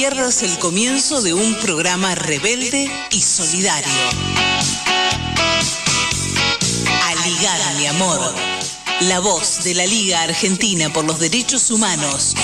pierdas el comienzo de un programa rebelde y solidario. Aligar, mi amor. La voz de la Liga Argentina por los Derechos Humanos.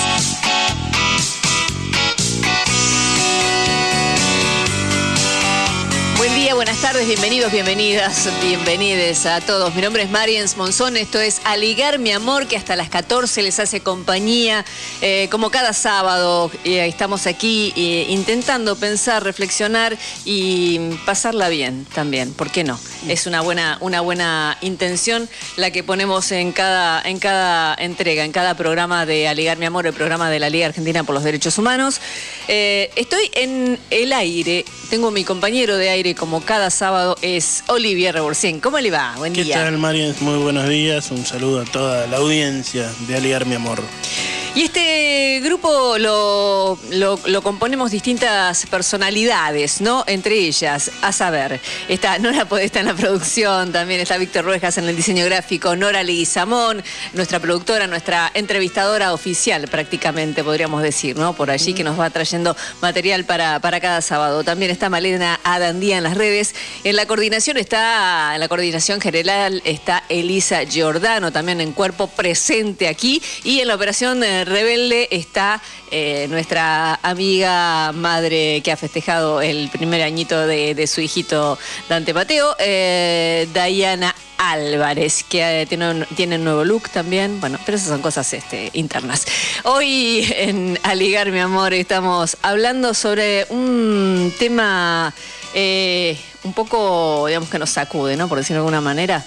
Buen día, buenas tardes, bienvenidos, bienvenidas, bienvenides a todos. Mi nombre es Mariens Monzón, esto es Aligar mi amor, que hasta las 14 les hace compañía, eh, como cada sábado. eh, estamos aquí eh, intentando pensar, reflexionar y pasarla bien también, ¿por qué no? Es una buena, una buena intención la que ponemos en cada, en cada entrega, en cada programa de Aligar mi amor, el programa de la Liga Argentina por los Derechos Humanos. Eh, estoy en el aire, tengo mi compañero de aire como cada sábado, es Olivier Reborcien. ¿Cómo le va? Buen ¿Qué día. tal, Marian? Muy buenos días. Un saludo a toda la audiencia de Aliar Mi Amor. Y este grupo lo, lo- lo componemos distintas personalidades, ¿no? Entre ellas, a saber, está Nora Podesta en la producción, también está Víctor Ruejas en el diseño gráfico, Nora Leguizamón, nuestra productora, nuestra entrevistadora oficial prácticamente, podríamos decir, ¿no? Por allí que nos va trayendo material para, para cada sábado. También está Malena Adandía en las redes. En la coordinación está, en la coordinación general está Elisa Giordano, también en cuerpo presente aquí. Y en la operación eh, Rebelde está eh, nuestra amiga madre que ha festejado el primer añito de, su hijito Dante Mateo, eh, Diana Álvarez, que eh, tiene, un, tiene un nuevo look también. Bueno, pero esas son cosas este, internas. Hoy en Aligar, mi amor, estamos hablando sobre un tema eh, un poco, digamos, que nos sacude, ¿no? Por decirlo de alguna manera.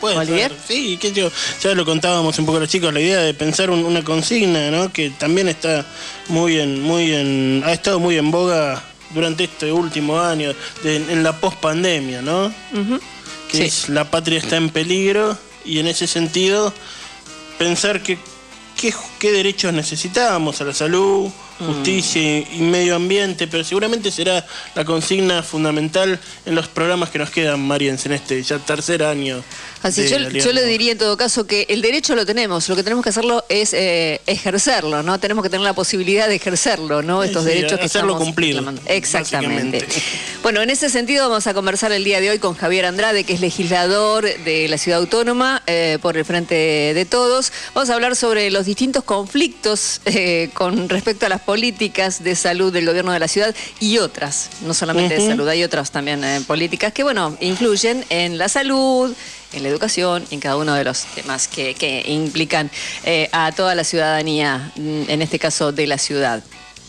Puede Sí, sé yo, ya lo contábamos un poco a los chicos, la idea de pensar un- una consigna, ¿no? Que también está muy en, muy en, ha estado muy en boga durante este último año, de- en la pospandemia, ¿no? Que Sí. es la patria está en peligro y en ese sentido pensar que qué, qué derechos necesitamos a la salud. Justicia y, medio ambiente, pero seguramente será la consigna fundamental en los programas que nos quedan, Mariens, en este ya tercer año. Así, yo, yo le diría en todo caso que el derecho lo tenemos, lo que tenemos que hacerlo es eh, ejercerlo, ¿no? Tenemos que tener la posibilidad de ejercerlo, ¿no? Estos sí, derechos que hacerlo estamos cumplir, reclamando. Exactamente. Bueno, en ese sentido vamos a conversar el día de hoy con Javier Andrade, que es legislador de la Ciudad Autónoma eh, por el Frente de Todos. Vamos a hablar sobre los distintos conflictos eh, con respecto a las políticas de salud del gobierno de la ciudad y otras, no solamente de salud, hay otras también eh, políticas que, bueno, influyen en la salud, en la educación en cada uno de los temas que, que implican eh, a toda la ciudadanía, mm, en este caso de la ciudad.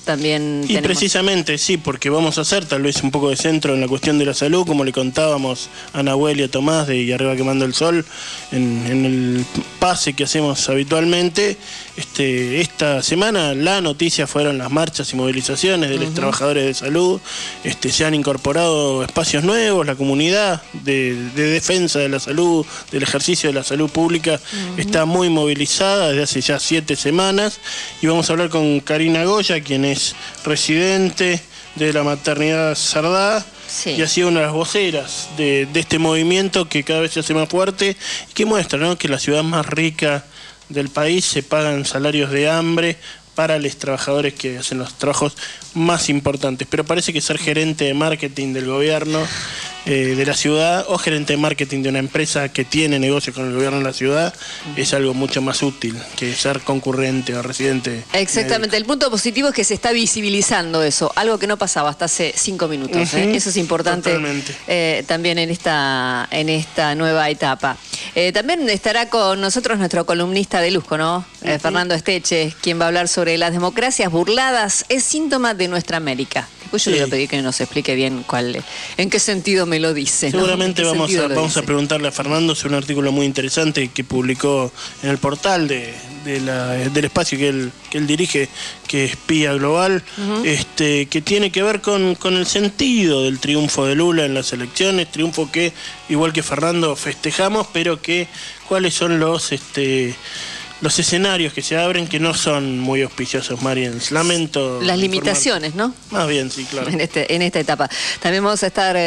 También Y tenemos... precisamente sí, porque vamos a hacer tal vez un poco de centro en la cuestión de la salud, como le contábamos a Nahuel y a Tomás de Y Arriba Quemando el Sol, en, en el pase que hacemos habitualmente. Este, esta semana la noticia fueron las marchas y movilizaciones de los trabajadores de salud. Este, se han incorporado espacios nuevos, la comunidad de, de defensa de la salud, del ejercicio de la salud pública, está muy movilizada desde hace ya siete semanas. Y vamos a hablar con Karina Goya, quien es residente de la maternidad Sardá. Sí. Y ha sido una de las voceras de, de este movimiento que cada vez se hace más fuerte y que muestra ¿no? que la ciudad más rica del país se pagan salarios de hambre para los trabajadores que hacen los trabajos más importantes. Pero parece que ser gerente de marketing del gobierno eh, de la ciudad o gerente de marketing de una empresa que tiene negocios con el gobierno de la ciudad es algo mucho más útil que ser concurrente o residente. Exactamente, el punto positivo es que se está visibilizando eso, algo que no pasaba hasta hace cinco minutos. ¿eh? Eso es importante eh, también en esta, en esta nueva etapa. También estará con nosotros nuestro columnista de lujo, ¿no? Fernando Esteche, quien va a hablar sobre las democracias burladas, es síntoma de nuestra América. Después yo le voy a pedir que nos explique bien cuál, en qué sentido me lo dice. Seguramente ¿En qué vamos, a, vamos a preguntarle a Fernando sobre un artículo muy interesante que publicó en el portal de, de la- del espacio que él, que él dirige, que es Pía Global, este, que tiene que ver con, con el sentido del triunfo de Lula en las elecciones, triunfo que, igual que Fernando, festejamos, pero que cuáles son los... Este, los escenarios que se abren que no son muy auspiciosos, Mariens. Lamento. Las limitaciones, ¿no? Más bien, sí, claro. En, este, en esta etapa. También vamos a estar, eh,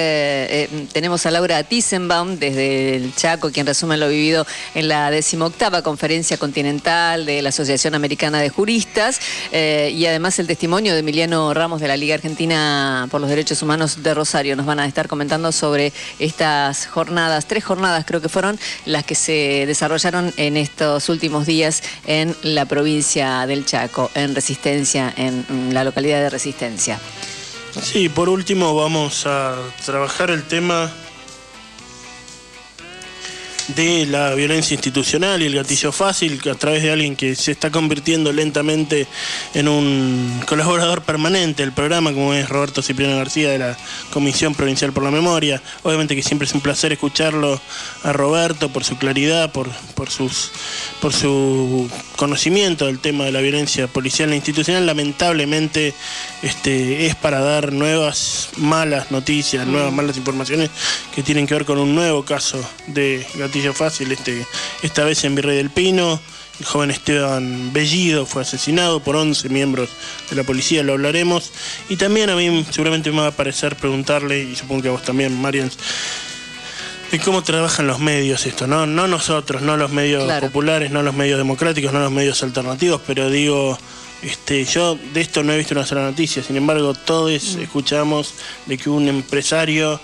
eh, tenemos a Laura Tissenbaum desde el Chaco, quien resume lo vivido en la decimoctava conferencia continental de la Asociación Americana de Juristas eh, y además el testimonio de Emiliano Ramos de la Liga Argentina por los Derechos Humanos de Rosario. Nos van a estar comentando sobre estas jornadas, tres jornadas creo que fueron las que se desarrollaron en estos últimos días en la provincia del Chaco, en Resistencia, en la localidad de Resistencia. Sí, por último vamos a trabajar el tema de la violencia institucional y el gatillo fácil a través de alguien que se está convirtiendo lentamente en un colaborador permanente del programa, como es Roberto Cipriano García de la Comisión Provincial por la Memoria. Obviamente que siempre es un placer escucharlo a Roberto por su claridad, por, por, sus, por su conocimiento del tema de la violencia policial e institucional. Lamentablemente este, es para dar nuevas malas noticias, nuevas malas informaciones que tienen que ver con un nuevo caso de gatillo fácil, este, esta vez en Virrey del Pino. El joven Esteban Bellido fue asesinado por 11 miembros de la policía, lo hablaremos. Y también a mí seguramente me va a parecer preguntarle, y supongo que a vos también, Marian, de cómo trabajan los medios esto, ¿no? No nosotros, no los medios populares, no los medios democráticos, no los medios alternativos, pero digo, este, yo de esto no he visto una sola noticia, sin embargo todos mm. escuchamos de que un empresario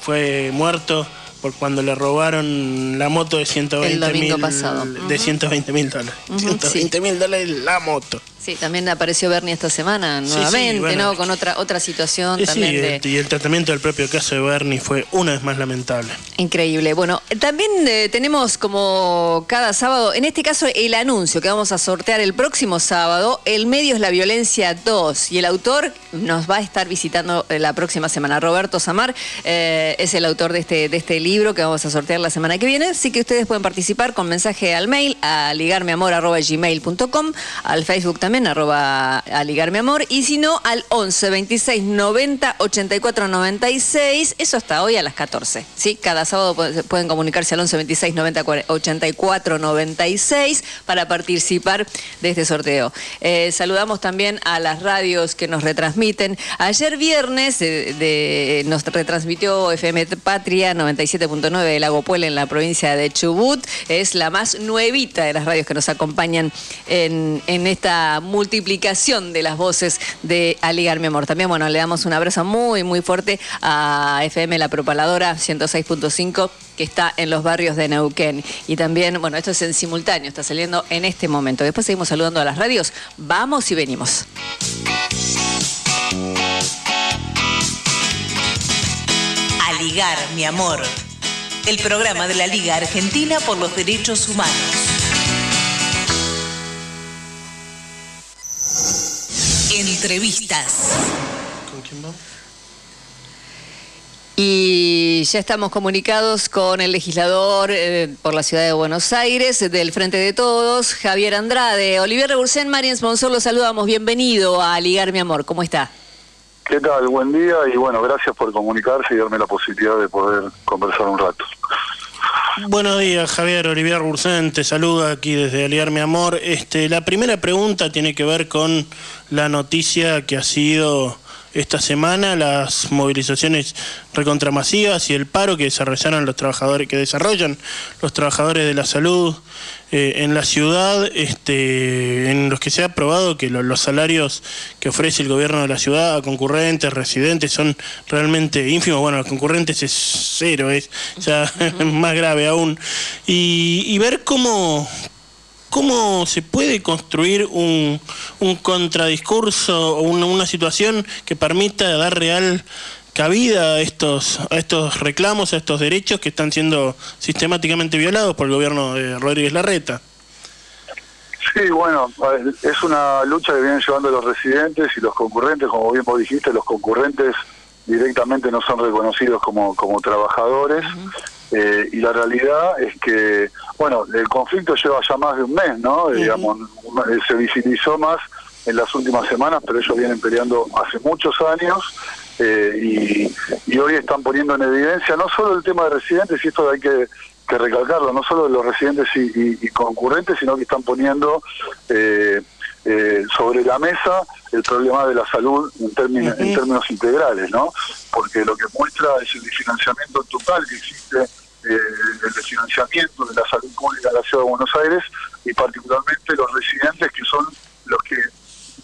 fue muerto por cuando le robaron la moto de 120 mil de 120 mil dólares. 120 mil dólares la moto. Sí, también apareció Bernie esta semana nuevamente, ¿no? Con otra otra situación también. Y el tratamiento del propio caso de Bernie fue una vez más lamentable. Increíble. Bueno, también eh, tenemos como cada sábado, en este caso el anuncio que vamos a sortear el próximo sábado, El medio es la violencia 2. Y el autor nos va a estar visitando eh, la próxima semana. Roberto Samar eh, es el autor de este, de este libro que vamos a sortear la semana que viene. Así que ustedes pueden participar con mensaje al mail a ligarmeamor.gmail.com, al Facebook también arroba a ligar mi amor, y si no, al 11 26 90 84 96, eso hasta hoy a las 14. ¿sí? Cada sábado pueden comunicarse al 11 26 90 84 96 para participar de este sorteo. Eh, saludamos también a las radios que nos retransmiten. Ayer viernes eh, nos retransmitió FM Patria 97.9 de Lago en la provincia de Chubut. Es la más nuevita de las radios que nos acompañan en, en esta multiplicación de las voces de Aligar mi amor. También, bueno, le damos un abrazo muy, muy fuerte a FM La Propaladora 106.5 que está en los barrios de Neuquén. Y también, bueno, esto es en simultáneo, está saliendo en este momento. Después seguimos saludando a las radios. Vamos y venimos. Aligar, mi amor. El programa de la Liga Argentina por los Derechos Humanos. Entrevistas. ¿Con quién vamos? Y ya estamos comunicados con el legislador eh, por la ciudad de Buenos Aires, del Frente de Todos, Javier Andrade. Olivier Rebursén, Marian Sponsor, los saludamos. Bienvenido a Ligar Mi Amor. ¿Cómo está? ¿Qué tal? Buen día y bueno, gracias por comunicarse y darme la posibilidad de poder conversar un rato. Buenos días, Javier Olivier Bursen, te saluda aquí desde Aliar Mi Amor. Este, la primera pregunta tiene que ver con la noticia que ha sido esta semana, las movilizaciones recontramasivas y el paro que desarrollaron los trabajadores, que desarrollan los trabajadores de la salud eh, en la ciudad, este, en los que se ha probado que los salarios que ofrece el gobierno de la ciudad a concurrentes, residentes, son realmente ínfimos. Bueno, a concurrentes es cero, es ya más grave aún. Y, ver cómo, cómo se puede construir un, un contradiscurso o una, una, situación que permita dar real cabida a estos, a estos reclamos, a estos derechos que están siendo sistemáticamente violados por el gobierno de Rodríguez Larreta. Sí, bueno, es una lucha que vienen llevando los residentes y los concurrentes, como bien vos dijiste, los concurrentes directamente no son reconocidos como, como trabajadores eh, y la realidad es que, bueno, el conflicto lleva ya más de un mes, ¿no? Digamos, se visibilizó más en las últimas semanas, pero ellos vienen peleando hace muchos años y, hoy están poniendo en evidencia no solo el tema de residentes, y esto hay que, recalcarlo, no solo de los residentes y, concurrentes, sino que están poniendo sobre la mesa el problema de la salud en términos, en términos integrales, ¿no? Porque lo que muestra es el financiamiento total que existe eh, el financiamiento de la salud pública de la Ciudad de Buenos Aires y particularmente los residentes que son los que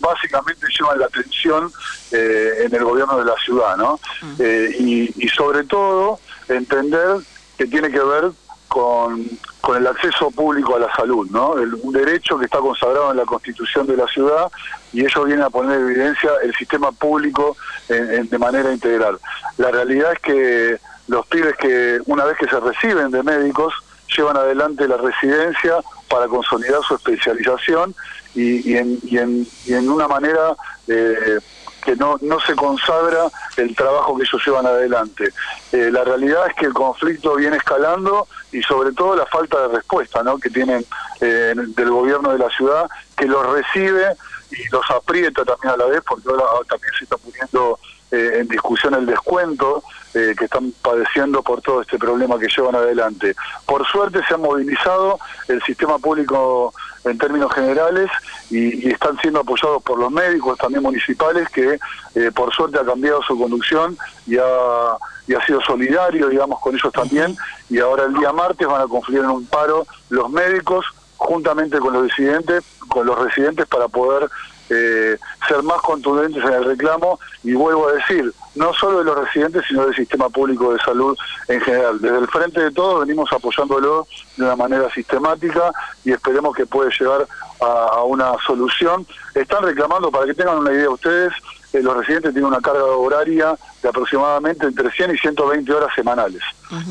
básicamente llevan la atención eh, en el gobierno de la ciudad, ¿no? Eh, y, y sobre todo entender que tiene que ver con, con el acceso público a la salud, ¿no? un derecho que está consagrado en la Constitución de la ciudad y ellos vienen a poner en evidencia el sistema público de manera integral. La realidad es que los pibes que una vez que se reciben de médicos llevan adelante la residencia para consolidar su especialización y, en, y, en, y en, una manera eh, que no, no se consagra el trabajo que ellos llevan adelante. Eh, la realidad es que el conflicto viene escalando y sobre todo la falta de respuesta ¿no? que tienen eh, del gobierno de la ciudad, que los recibe y los aprieta también a la vez, porque ahora también se está poniendo eh, en discusión el descuento que están padeciendo por todo este problema que llevan adelante. Por suerte se ha movilizado el sistema público en términos generales y, están siendo apoyados por los médicos también municipales que eh, por suerte ha cambiado su conducción y ha, y ha sido solidario digamos con ellos también y ahora el día martes van a confluir en un paro los médicos juntamente con los residentes con los residentes para poder eh, ser más contundentes en el reclamo y vuelvo a decir, no solo de los residentes, sino del sistema público de salud en general. Desde el frente de todos venimos apoyándolo de una manera sistemática y esperemos que pueda llegar a, una solución. Están reclamando, para que tengan una idea ustedes, eh, los residentes tienen una carga horaria de aproximadamente entre 100 y 120 horas semanales.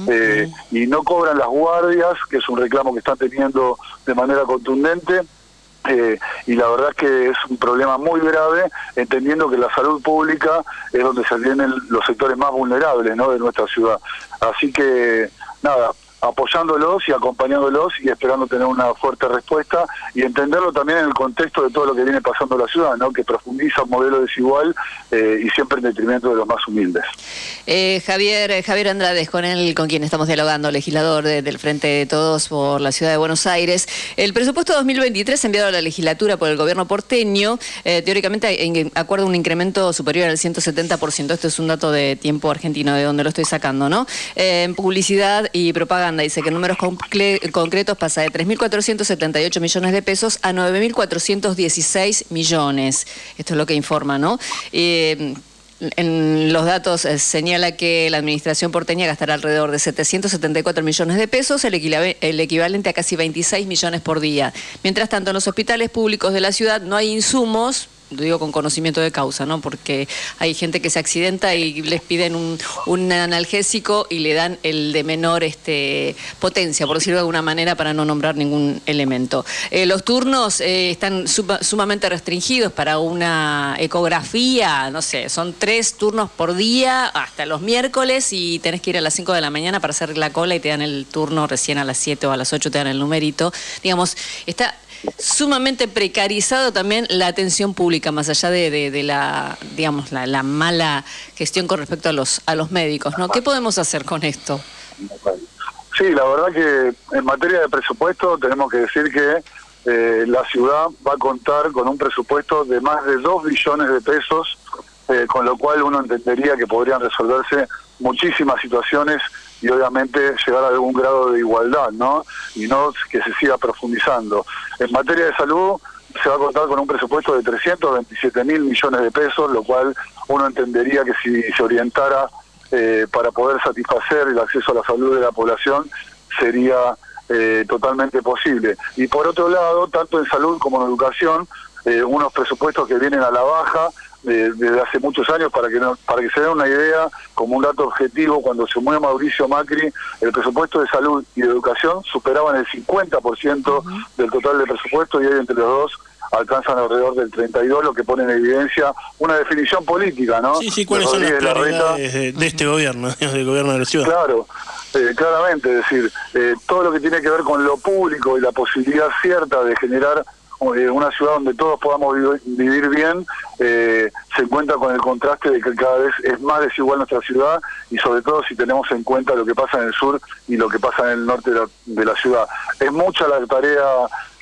Eh, y no cobran las guardias, que es un reclamo que están teniendo de manera contundente eh, y la verdad que es un problema muy grave, entendiendo que la salud pública es donde se tienen los sectores más vulnerables ¿no? de nuestra ciudad. Así que, nada, apoyándolos y acompañándolos y esperando tener una fuerte respuesta y entenderlo también en el contexto de todo lo que viene pasando en la ciudad, ¿no? que profundiza un modelo desigual eh, y siempre en detrimento de los más humildes. Eh, Javier eh, Javier Andrades, con él, con quien estamos dialogando, legislador del Frente de Todos por la Ciudad de Buenos Aires. El presupuesto 2023 enviado a la legislatura por el gobierno porteño, teóricamente en, acuerda un incremento superior al 170%. Esto es un dato de tiempo argentino, de donde lo estoy sacando, ¿no? en publicidad y propaganda dice que en números concretos pasa de 3.478 millones de pesos a 9.416 millones. Esto es lo que informa, ¿no? En los datos eh, señala que la administración porteña gastará alrededor de 774 millones de pesos, el, equivalente a casi 26 millones por día. Mientras tanto, en los hospitales públicos de la ciudad no hay insumos lo digo con conocimiento de causa, ¿no? Porque hay gente que se accidenta y les piden un, analgésico y le dan el de menor este, potencia, por decirlo de alguna manera, para no nombrar ningún elemento. Eh, los turnos eh, están sumamente restringidos para una ecografía, no sé, son tres turnos por día hasta los miércoles y tenés que ir a las 5 de la mañana para hacer la cola y te dan el turno recién a las 7 o a las 8 te dan el numerito. Digamos, está sumamente precarizado también la atención pública, más allá de, la, digamos, la, mala gestión con respecto a los, a los médicos, ¿no? ¿Qué podemos hacer con esto? Sí, la verdad que en materia de presupuesto tenemos que decir que eh, la ciudad va a contar con un presupuesto de más de 2 billones de pesos, eh, con lo cual uno entendería que podrían resolverse muchísimas situaciones y obviamente llegar a algún grado de igualdad, ¿no? Y no que se siga profundizando. En materia de salud se va a contar con un presupuesto de 327 mil millones de pesos, lo cual uno entendería que si se orientara eh, para poder satisfacer el acceso a la salud de la población sería eh, totalmente posible. Y por otro lado, tanto en salud como en educación, eh, unos presupuestos que vienen a la baja, desde hace muchos años para que para que se den una idea como un dato objetivo cuando se mueve Mauricio Macri el presupuesto de salud y de educación superaban el 50% del total del presupuesto y hoy entre los dos alcanzan alrededor del 32 lo que pone en evidencia una definición política no sí sí cuáles son las prioridades de, este gobierno del gobierno de la ciudad claro eh, claramente es decir eh, todo lo que tiene que ver con lo público y la posibilidad cierta de generar eh, una ciudad donde todos podamos vivir bien, eh, se encuentra con el contraste de que cada vez es más desigual nuestra ciudad y sobre todo si tenemos en cuenta lo que pasa en el sur y lo que pasa en el norte de la, de la ciudad. Es mucha la tarea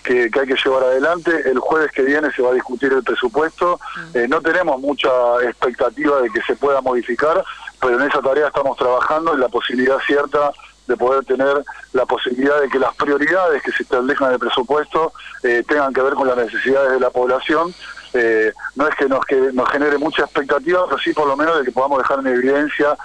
que, hay que llevar adelante. El jueves que viene se va a discutir el presupuesto. Mm. Eh, no tenemos mucha expectativa de que se pueda modificar, pero en esa tarea estamos trabajando y la posibilidad cierta de poder tener la posibilidad de que las prioridades que se establezcan en el presupuesto eh, tengan que ver con las necesidades de la población. Eh, no es que nos, que nos genere mucha expectativa, pero sí por lo menos de que podamos dejar en evidencia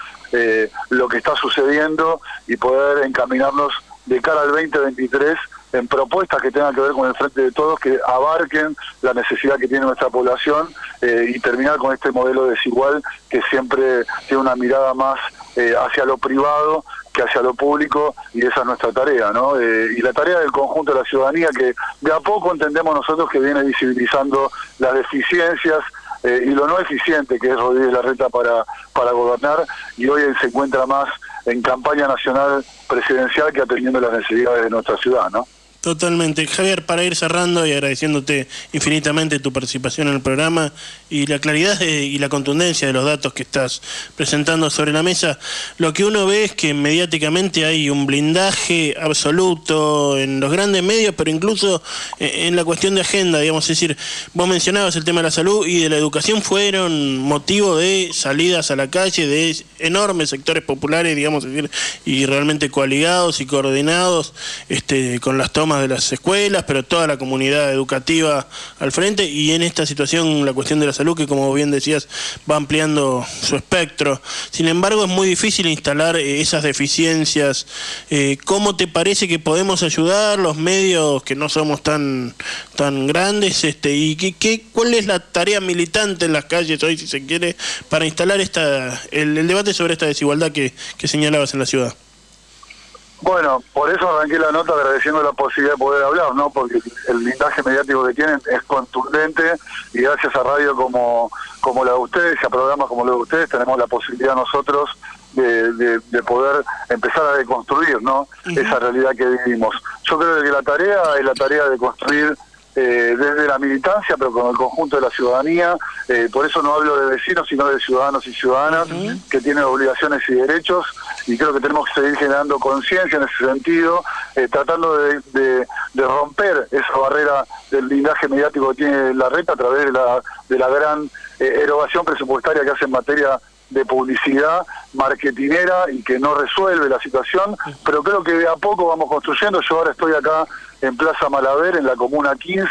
lo que está sucediendo y poder encaminarnos de cara al 2023 en propuestas que tengan que ver con el frente de todos, que abarquen la necesidad que tiene nuestra población eh, y terminar con este modelo desigual que siempre tiene una mirada más eh, hacia lo privado que hacia lo público y esa es nuestra tarea, ¿no? Eh, y la tarea del conjunto de la ciudadanía que de a poco entendemos nosotros que viene visibilizando las deficiencias y lo no eficiente que es Rodríguez Larreta para, para gobernar y hoy se encuentra más en campaña nacional presidencial que atendiendo las necesidades de nuestra ciudad, ¿no? Totalmente. Javier, para ir cerrando y agradeciéndote infinitamente tu participación en el programa y la claridad y la contundencia de los datos que estás presentando sobre la mesa, lo que uno ve es que mediáticamente hay un blindaje absoluto en los grandes medios, pero incluso en la cuestión de agenda, digamos, es decir, vos mencionabas el tema de la salud y de la educación fueron motivo de salidas a la calle de enormes sectores populares, digamos, y realmente coaligados y coordinados este, con las tomas de las escuelas, pero toda la comunidad educativa al frente y en esta situación la cuestión de la salud que como bien decías va ampliando su espectro. Sin embargo es muy difícil instalar eh, esas deficiencias. Eh, ¿Cómo te parece que podemos ayudar los medios que no somos tan, tan grandes? Este, ¿Y qué, qué, cuál es la tarea militante en las calles hoy, si se quiere, para instalar esta, el, debate sobre esta desigualdad que señalabas en la ciudad? Bueno, por eso arranqué la nota agradeciendo la posibilidad de poder hablar, ¿no? Porque el blindaje mediático que tienen es contundente y gracias a radio como, como la de ustedes y a programas como los de ustedes tenemos la posibilidad nosotros de, de, poder empezar a deconstruir, ¿no? Esa realidad que vivimos. Yo creo que la tarea es la tarea de construir eh, desde la militancia, pero con el conjunto de la ciudadanía. Eh, por eso no hablo de vecinos, sino de ciudadanos y ciudadanas que tienen obligaciones y derechos. Y creo que tenemos que seguir generando conciencia en ese sentido, eh, tratando de, romper esa barrera del blindaje mediático que tiene la red a través de la, de la gran erogación presupuestaria que hace en materia de publicidad marketinera y que no resuelve la situación, pero creo que de a poco vamos construyendo. Yo ahora estoy acá en Plaza Malaver, en la Comuna 15,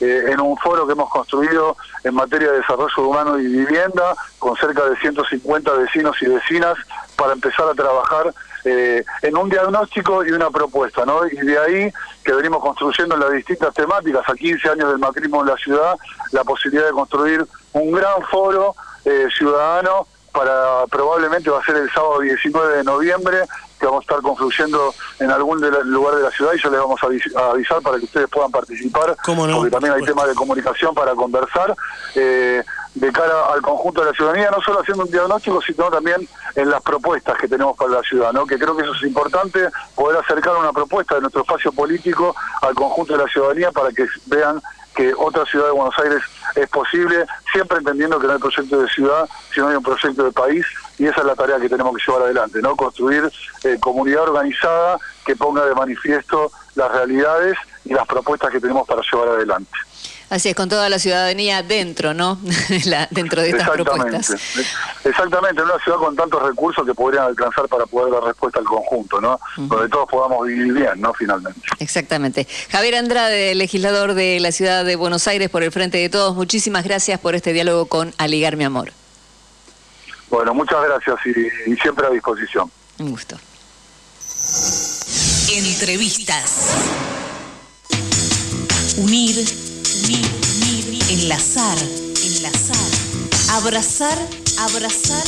eh, en un foro que hemos construido en materia de desarrollo humano y vivienda, con cerca de 150 vecinos y vecinas, para empezar a trabajar eh, en un diagnóstico y una propuesta, ¿no? Y de ahí que venimos construyendo las distintas temáticas, a 15 años del macrismo en la ciudad, la posibilidad de construir un gran foro eh, ciudadano para probablemente va a ser el sábado 19 de noviembre que vamos a estar confluyendo en algún lugar de la ciudad y yo les vamos a, avisar para que ustedes puedan participar, porque también hay temas de comunicación para conversar eh, de cara al conjunto de la ciudadanía, no solo haciendo un diagnóstico, sino también en las propuestas que tenemos para la ciudad, ¿no? que creo que eso es importante, poder acercar una propuesta de nuestro espacio político al conjunto de la ciudadanía para que vean que otra ciudad de Buenos Aires es posible, siempre entendiendo que no hay proyecto de ciudad, sino hay un proyecto de país, y esa es la tarea que tenemos que llevar adelante, ¿no? Construir eh, comunidad organizada que ponga de manifiesto las realidades y las propuestas que tenemos para llevar adelante. Así es, con toda la ciudadanía dentro, ¿no? dentro de estas propuestas. Exactamente, en una ciudad con tantos recursos que podrían alcanzar para poder dar respuesta al conjunto, ¿no? Donde todos podamos vivir bien, ¿no? Finalmente. Exactamente. Javier Andrade, legislador de la ciudad de Buenos Aires por el Frente de Todos, muchísimas gracias por este diálogo con Aligar Mi Amor. Bueno, muchas gracias y siempre a disposición. Un gusto. Entrevistas. Unir, enlazar, enlazar, abrazar, abrazar,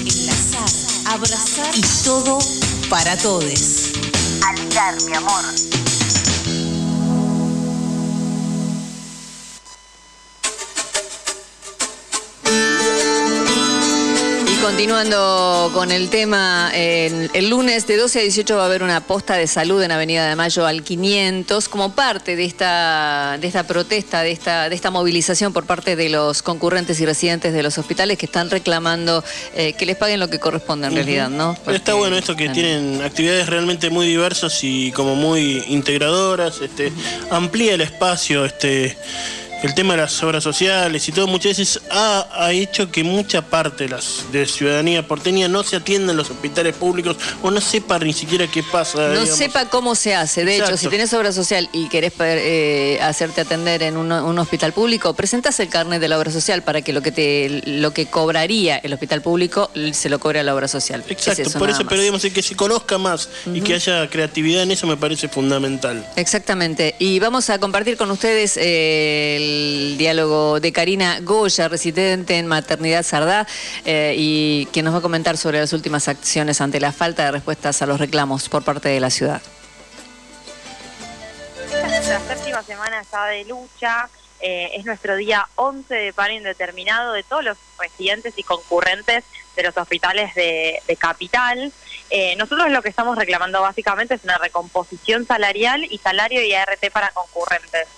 enlazar, abrazar y todo para todos. Aligar, mi amor. Continuando con el tema, el, el lunes de 12 a 18 va a haber una posta de salud en Avenida de Mayo al 500 como parte de esta, de esta protesta, de esta, de esta movilización por parte de los concurrentes y residentes de los hospitales que están reclamando eh, que les paguen lo que corresponde en realidad, ¿no? Está bueno esto que tienen actividades realmente muy diversas y como muy integradoras, este, amplía el espacio, este, el tema de las obras sociales y todo muchas veces ha, ha hecho que mucha parte de, las, de ciudadanía porteña no se atienda en los hospitales públicos o no sepa ni siquiera qué pasa. No digamos. sepa cómo se hace. De hecho, si tenés obra social y querés eh, hacerte atender en un, un hospital público, presentás el carnet de la obra social para que lo que te lo que cobraría el hospital público se lo cobre a la obra social. Es Exacto, eso, por eso, pero digamos que se conozca más y que haya creatividad en eso me parece fundamental. Exactamente. Y vamos a compartir con ustedes eh, el diálogo de Karina Goya, residente en Maternidad Sardá, eh, y que nos va a comentar sobre las últimas acciones ante la falta de respuestas a los reclamos por parte de la ciudad. Nuestra séptima semana ya de lucha. eh, es nuestro día 11 de paro indeterminado de todos los residentes y concurrentes de los hospitales de, de Capital. Eh, nosotros lo que estamos reclamando básicamente es una recomposición salarial y salario y ART para concurrentes.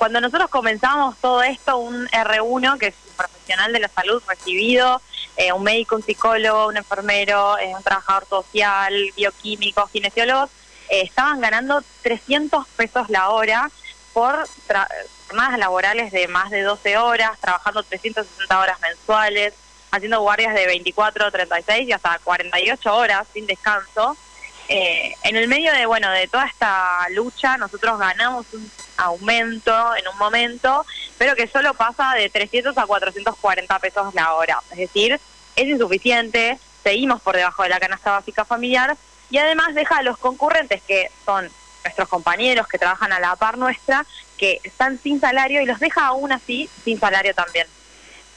Cuando nosotros comenzamos todo esto, un R1, que es un profesional de la salud recibido, eh, un médico, un psicólogo, un enfermero, eh, un trabajador social, bioquímicos, kinesiólogos, eh, estaban ganando 300 pesos la hora por jornadas laborales de más de 12 horas, trabajando 360 horas mensuales, haciendo guardias de 24, 36 y hasta 48 horas sin descanso. Eh, en el medio de bueno de toda esta lucha nosotros ganamos un aumento en un momento, pero que solo pasa de 300 a 440 pesos la hora. Es decir, es insuficiente, seguimos por debajo de la canasta básica familiar y además deja a los concurrentes que son nuestros compañeros que trabajan a la par nuestra, que están sin salario y los deja aún así sin salario también.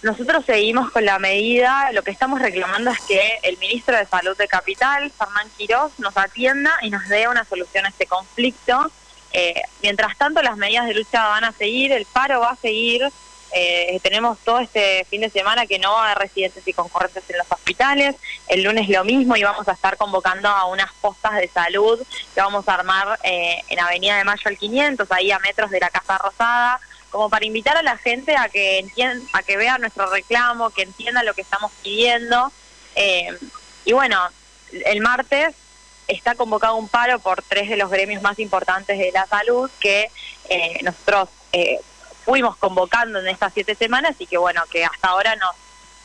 Nosotros seguimos con la medida, lo que estamos reclamando es que el ministro de Salud de Capital, Fernán Quirós, nos atienda y nos dé una solución a este conflicto. Eh, mientras tanto, las medidas de lucha van a seguir, el paro va a seguir. Eh, tenemos todo este fin de semana que no va a haber residentes y concurrentes en los hospitales. El lunes lo mismo y vamos a estar convocando a unas postas de salud que vamos a armar eh, en Avenida de Mayo al 500, ahí a metros de la Casa Rosada, como para invitar a la gente a que entienda, a que vea nuestro reclamo, que entienda lo que estamos pidiendo. Eh, y bueno, el martes está convocado un paro por tres de los gremios más importantes de la salud que eh, nosotros eh, fuimos convocando en estas siete semanas y que bueno, que hasta ahora nos,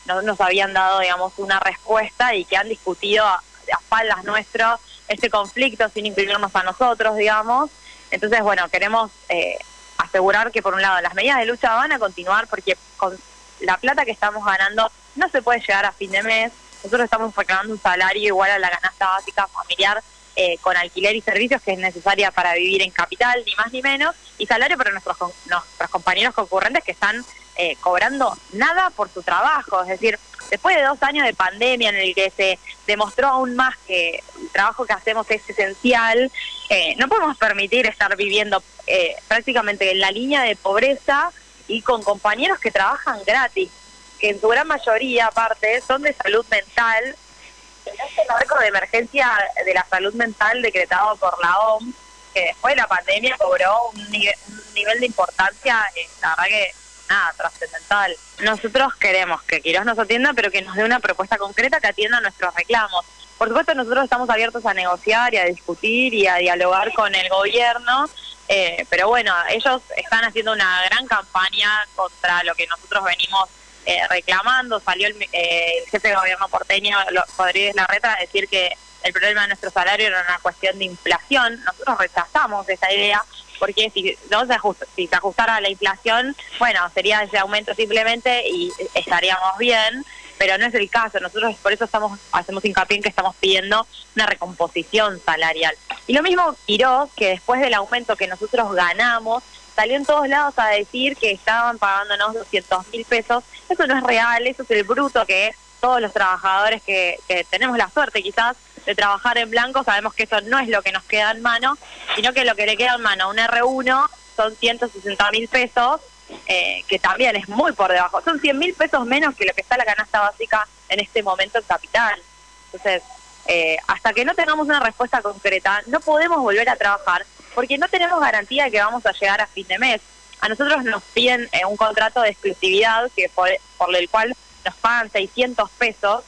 no nos habían dado, digamos, una respuesta y que han discutido a, a espaldas nuestro este conflicto sin incluirnos a nosotros, digamos. Entonces, bueno, queremos eh, asegurar que por un lado las medidas de lucha van a continuar porque con la plata que estamos ganando no se puede llegar a fin de mes. Nosotros estamos reclamando un salario igual a la canasta básica familiar eh, con alquiler y servicios que es necesaria para vivir en capital, ni más ni menos, y salario para nuestros, nuestros compañeros concurrentes que están eh, cobrando nada por su trabajo. Es decir, después de dos años de pandemia en el que se demostró aún más que el trabajo que hacemos es esencial, eh, no podemos permitir estar viviendo eh, prácticamente en la línea de pobreza y con compañeros que trabajan gratis, que en su gran mayoría, aparte, son de salud mental. En este marco de emergencia de la salud mental decretado por la OMS, que después de la pandemia cobró un, nive- un nivel de importancia, eh, la verdad que nada, trascendental. Nosotros queremos que Quirós nos atienda, pero que nos dé una propuesta concreta que atienda nuestros reclamos. Por supuesto, nosotros estamos abiertos a negociar y a discutir y a dialogar con el gobierno, eh, pero bueno, ellos están haciendo una gran campaña contra lo que nosotros venimos eh, reclamando. Salió el, eh, el jefe de gobierno porteño, Rodríguez Larreta, a decir que el problema de nuestro salario era una cuestión de inflación. Nosotros rechazamos esa idea porque si no se ajusta, si se ajustara la inflación, bueno, sería ese aumento simplemente y estaríamos bien, pero no es el caso. Nosotros por eso estamos hacemos hincapié en que estamos pidiendo una recomposición salarial. Y lo mismo Quirós, que después del aumento que nosotros ganamos, salió en todos lados a decir que estaban pagándonos 200 mil pesos. Eso no es real, eso es el bruto que todos los trabajadores que, que tenemos la suerte quizás de trabajar en blanco, sabemos que eso no es lo que nos queda en mano, sino que lo que le queda en mano a un R1 son 160 mil pesos eh, que también es muy por debajo. Son 100 mil pesos menos que lo que está la canasta básica en este momento en Capital. Entonces, eh, hasta que no tengamos una respuesta concreta, no podemos volver a trabajar porque no tenemos garantía de que vamos a llegar a fin de mes. A nosotros nos piden eh, un contrato de exclusividad que por, por el cual nos pagan 600 pesos.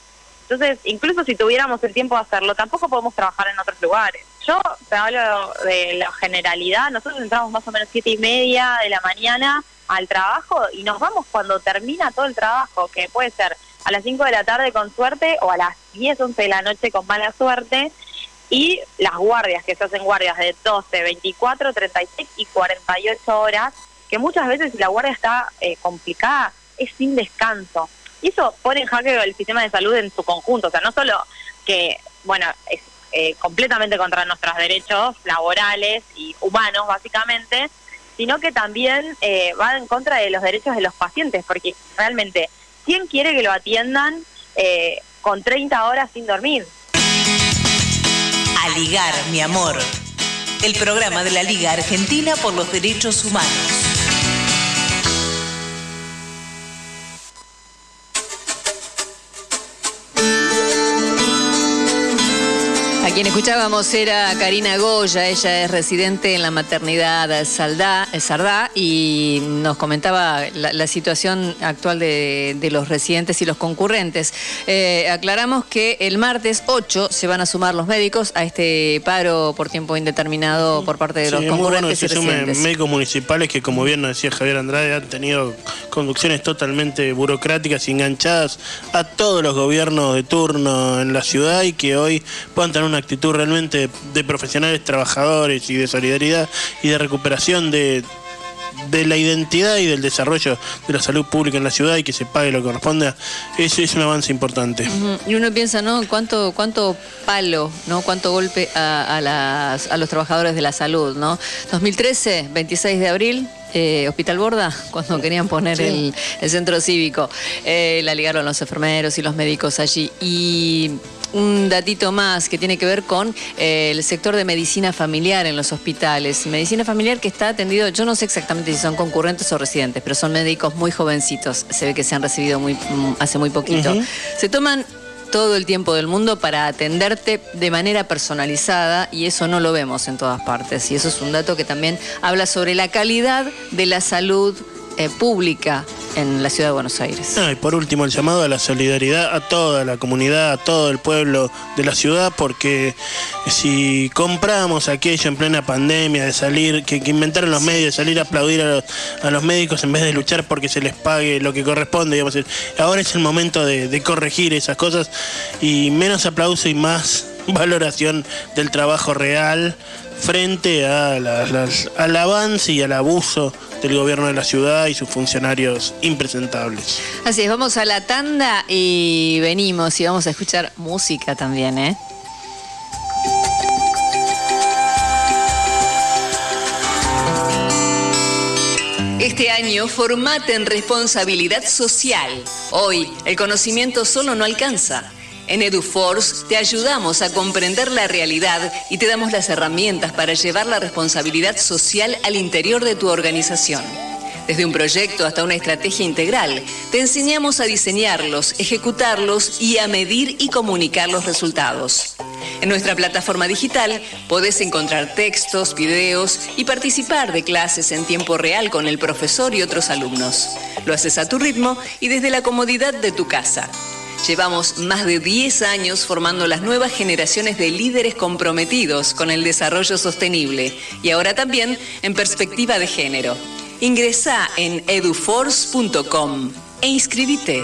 Entonces, incluso si tuviéramos el tiempo de hacerlo, tampoco podemos trabajar en otros lugares. Yo te hablo de la generalidad. Nosotros entramos más o menos siete y media de la mañana al trabajo y nos vamos cuando termina todo el trabajo, que puede ser a las 5 de la tarde con suerte o a las 10, 11 de la noche con mala suerte. Y las guardias, que se hacen guardias de 12, 24, 36 y 48 horas, que muchas veces si la guardia está eh, complicada, es sin descanso. Y eso pone en jaque el sistema de salud en su conjunto. O sea, no solo que, bueno, es eh, completamente contra nuestros derechos laborales y humanos, básicamente, sino que también eh, va en contra de los derechos de los pacientes, porque realmente, ¿quién quiere que lo atiendan eh, con 30 horas sin dormir? A ligar, mi amor. El programa de la Liga Argentina por los Derechos Humanos. A quien escuchábamos era Karina Goya, ella es residente en la maternidad Saldá, Sardá y nos comentaba la, la situación actual de, de, los residentes y los concurrentes. Eh, aclaramos que el martes 8 se van a sumar los médicos a este paro por tiempo indeterminado por parte de Sí, los es muy bueno concurrentes que se y sumen residentes. médicos municipales que, como bien nos decía Javier Andrade, han tenido conducciones totalmente burocráticas enganchadas a todos los gobiernos de turno en la ciudad y que hoy puedan tener una actitud realmente de profesionales trabajadores y de solidaridad y de recuperación de de la identidad y del desarrollo de la salud pública en la ciudad y que se pague lo que corresponde, eso es un avance importante. Y uno piensa, ¿no? ¿Cuánto, cuánto palo, ¿no? Cuánto golpe a, a las, a los trabajadores de la salud, ¿no? 2013, 26 de abril. eh, Hospital Borda, cuando querían poner Sí. el, el centro cívico, eh, la ligaron los enfermeros y los médicos allí. Y un datito más que tiene que ver con eh, el sector de medicina familiar en los hospitales. Medicina familiar que está atendido, yo no sé exactamente si son concurrentes o residentes, pero son médicos muy jovencitos. Se ve que se han recibido muy, mm, hace muy poquito. Se toman todo el tiempo del mundo para atenderte de manera personalizada y eso no lo vemos en todas partes. Y eso es un dato que también habla sobre la calidad de la salud eh, pública en la ciudad de Buenos Aires. Y por último, el llamado a la solidaridad a toda la comunidad, a todo el pueblo de la ciudad, porque si compramos aquello en plena pandemia de salir, que, inventaron los medios, de salir a aplaudir a los, médicos en vez de luchar porque se les pague lo que corresponde, digamos, ahora es el momento de corregir esas cosas y menos aplauso y más valoración del trabajo real frente a la- las- al avance y al abuso del gobierno de la ciudad y sus funcionarios impresentables. Así es, vamos a la tanda y venimos y vamos a escuchar música también, ¿eh? Este año formate en responsabilidad social. Hoy, el conocimiento solo no alcanza. En EduForce te ayudamos a comprender la realidad y te damos las herramientas para llevar la responsabilidad social al interior de tu organización. Desde un proyecto hasta una estrategia integral, te enseñamos a diseñarlos, ejecutarlos y a medir y comunicar los resultados. En nuestra plataforma digital podés encontrar textos, videos y participar de clases en tiempo real con el profesor y otros alumnos. Lo haces a tu ritmo y desde la comodidad de tu casa. Llevamos más de 10 años formando las nuevas generaciones de líderes comprometidos con el desarrollo sostenible y ahora también en perspectiva de género. Ingresa en eduforce.com e inscribite.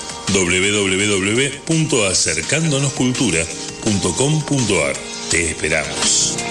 www.acercándonoscultura.com.ar. Te esperamos.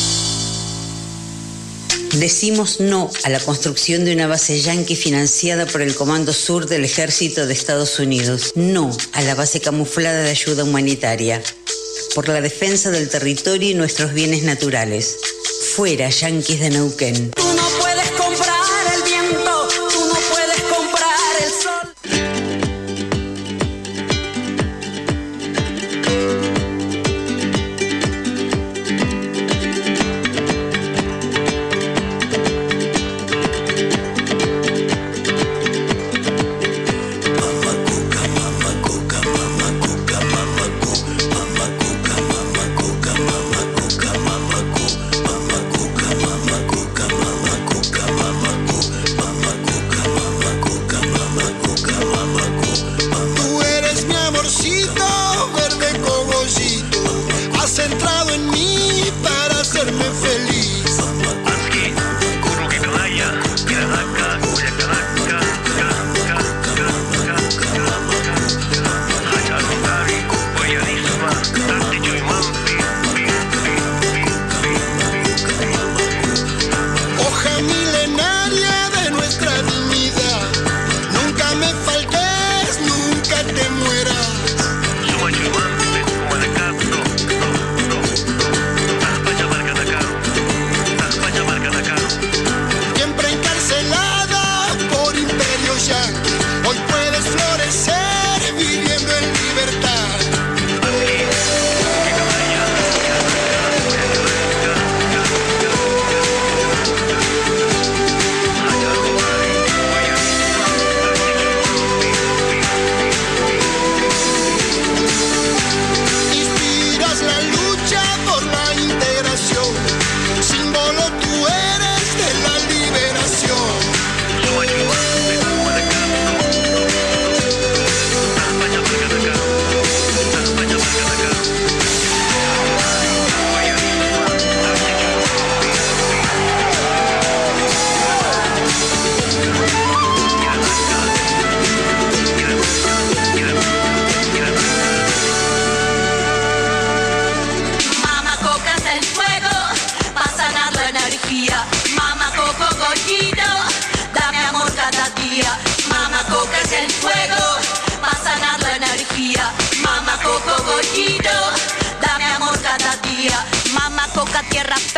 Decimos no a la construcción de una base yanqui financiada por el Comando Sur del Ejército de Estados Unidos. No a la base camuflada de ayuda humanitaria. Por la defensa del territorio y nuestros bienes naturales. Fuera, yanquis de Neuquén.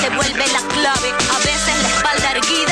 se vuelve la clave. A veces la espalda erguida,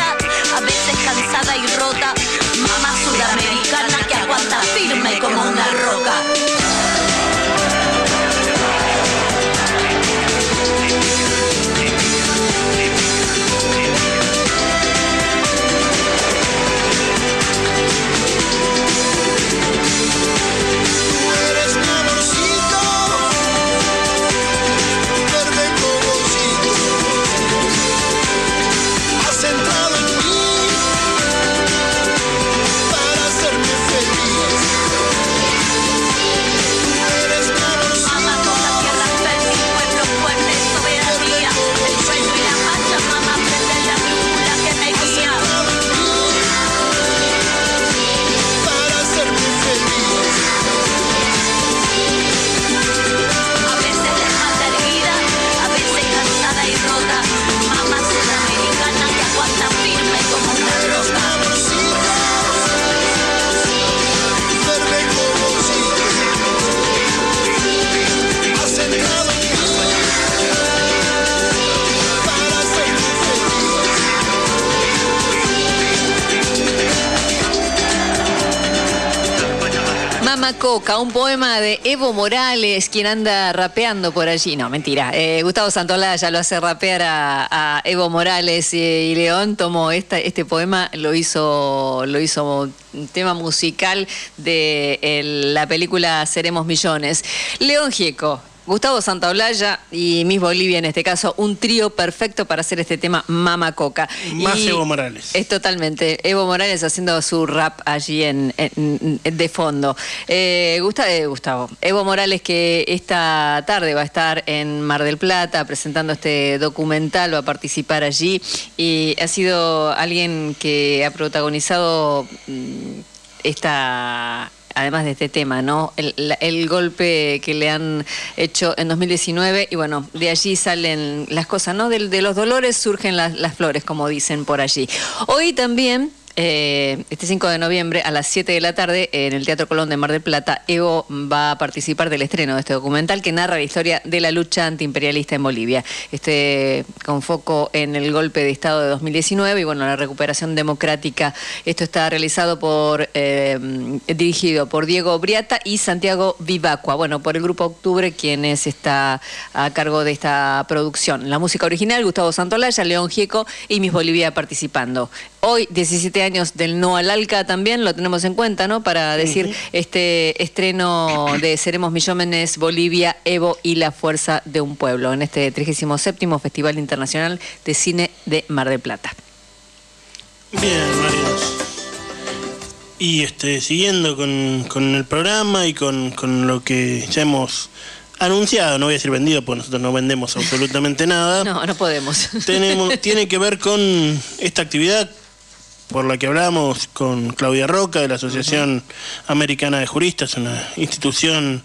Coca, un poema de Evo Morales, quien anda rapeando por allí. No, mentira. Eh, Gustavo Santolaya lo hace rapear a, Evo Morales y, León tomó este poema, lo hizo, lo hizo tema musical de la película Seremos Millones. León Gieco, Gustavo Santaolalla y Miss Bolivia, en este caso, un trío perfecto para hacer este tema Mama Coca. Más Evo Morales. Es totalmente. Evo Morales haciendo su rap allí en, de fondo. Eh, eh, Gustavo, Evo Morales que esta tarde va a estar en Mar del Plata presentando este documental, va a participar allí y ha sido alguien que ha protagonizado mm, esta además de este tema, ¿no? El, golpe que le han hecho en 2019 y bueno, de allí salen las cosas, ¿no? De, de los dolores surgen las, las flores, como dicen por allí. Hoy también eh, este 5 de noviembre a las 7 de la tarde en el Teatro Colón de Mar del Plata, Evo va a participar del estreno de este documental que narra la historia de la lucha antiimperialista en Bolivia. Este con foco en el golpe de Estado de 2019 y bueno, la recuperación democrática. Esto está realizado por, eh, dirigido por Diego Briata y Santiago Vivacua. Bueno, por el Grupo Octubre, quien es está a cargo de esta producción. La música original, Gustavo Santolaya, León Gieco y Miss Bolivia participando. Hoy, 17 años del No al Alca también lo tenemos en cuenta, ¿no? Para decir este estreno de Seremos Millómenes, Bolivia, Evo y la Fuerza de un Pueblo, en este 37 Festival Internacional de Cine de Mar del Plata. Bien, Marios. Y este, siguiendo con, el programa y con, con lo que ya hemos anunciado, no voy a decir vendido, porque nosotros no vendemos absolutamente nada. No, no podemos. Tenemos, tiene que ver con esta actividad por la que hablamos con Claudia Roca de la Asociación Americana de Juristas, una institución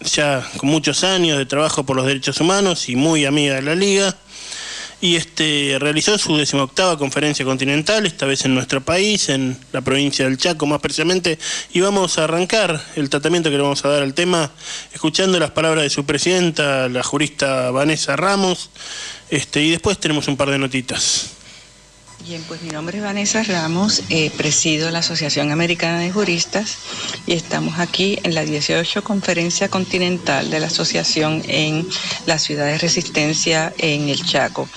ya con muchos años de trabajo por los derechos humanos y muy amiga de la Liga. Y este realizó su decimoctava conferencia continental, esta vez en nuestro país, en la provincia del Chaco más precisamente, y vamos a arrancar el tratamiento que le vamos a dar al tema, escuchando las palabras de su presidenta, la jurista Vanessa Ramos, este, y después tenemos un par de notitas. Bien, pues mi nombre es Vanessa Ramos, eh, presido la Asociación Americana de Juristas y estamos aquí en la 18 Conferencia Continental de la Asociación en la ciudad de Resistencia en el Chaco.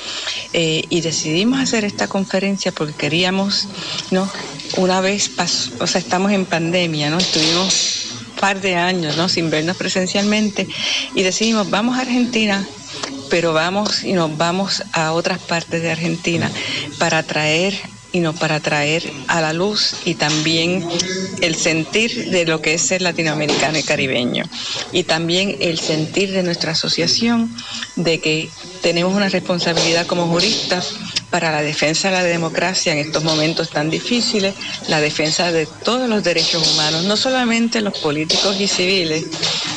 Eh, y decidimos hacer esta conferencia porque queríamos, ¿no? Una vez pasó, o sea, estamos en pandemia, ¿no? Estuvimos par de años, ¿no? Sin vernos presencialmente y decidimos, vamos a Argentina pero vamos y nos vamos a otras partes de Argentina para traer y no para traer a la luz y también el sentir de lo que es ser latinoamericano y caribeño. Y también el sentir de nuestra asociación de que tenemos una responsabilidad como juristas para la defensa de la democracia en estos momentos tan difíciles, la defensa de todos los derechos humanos, no solamente los políticos y civiles,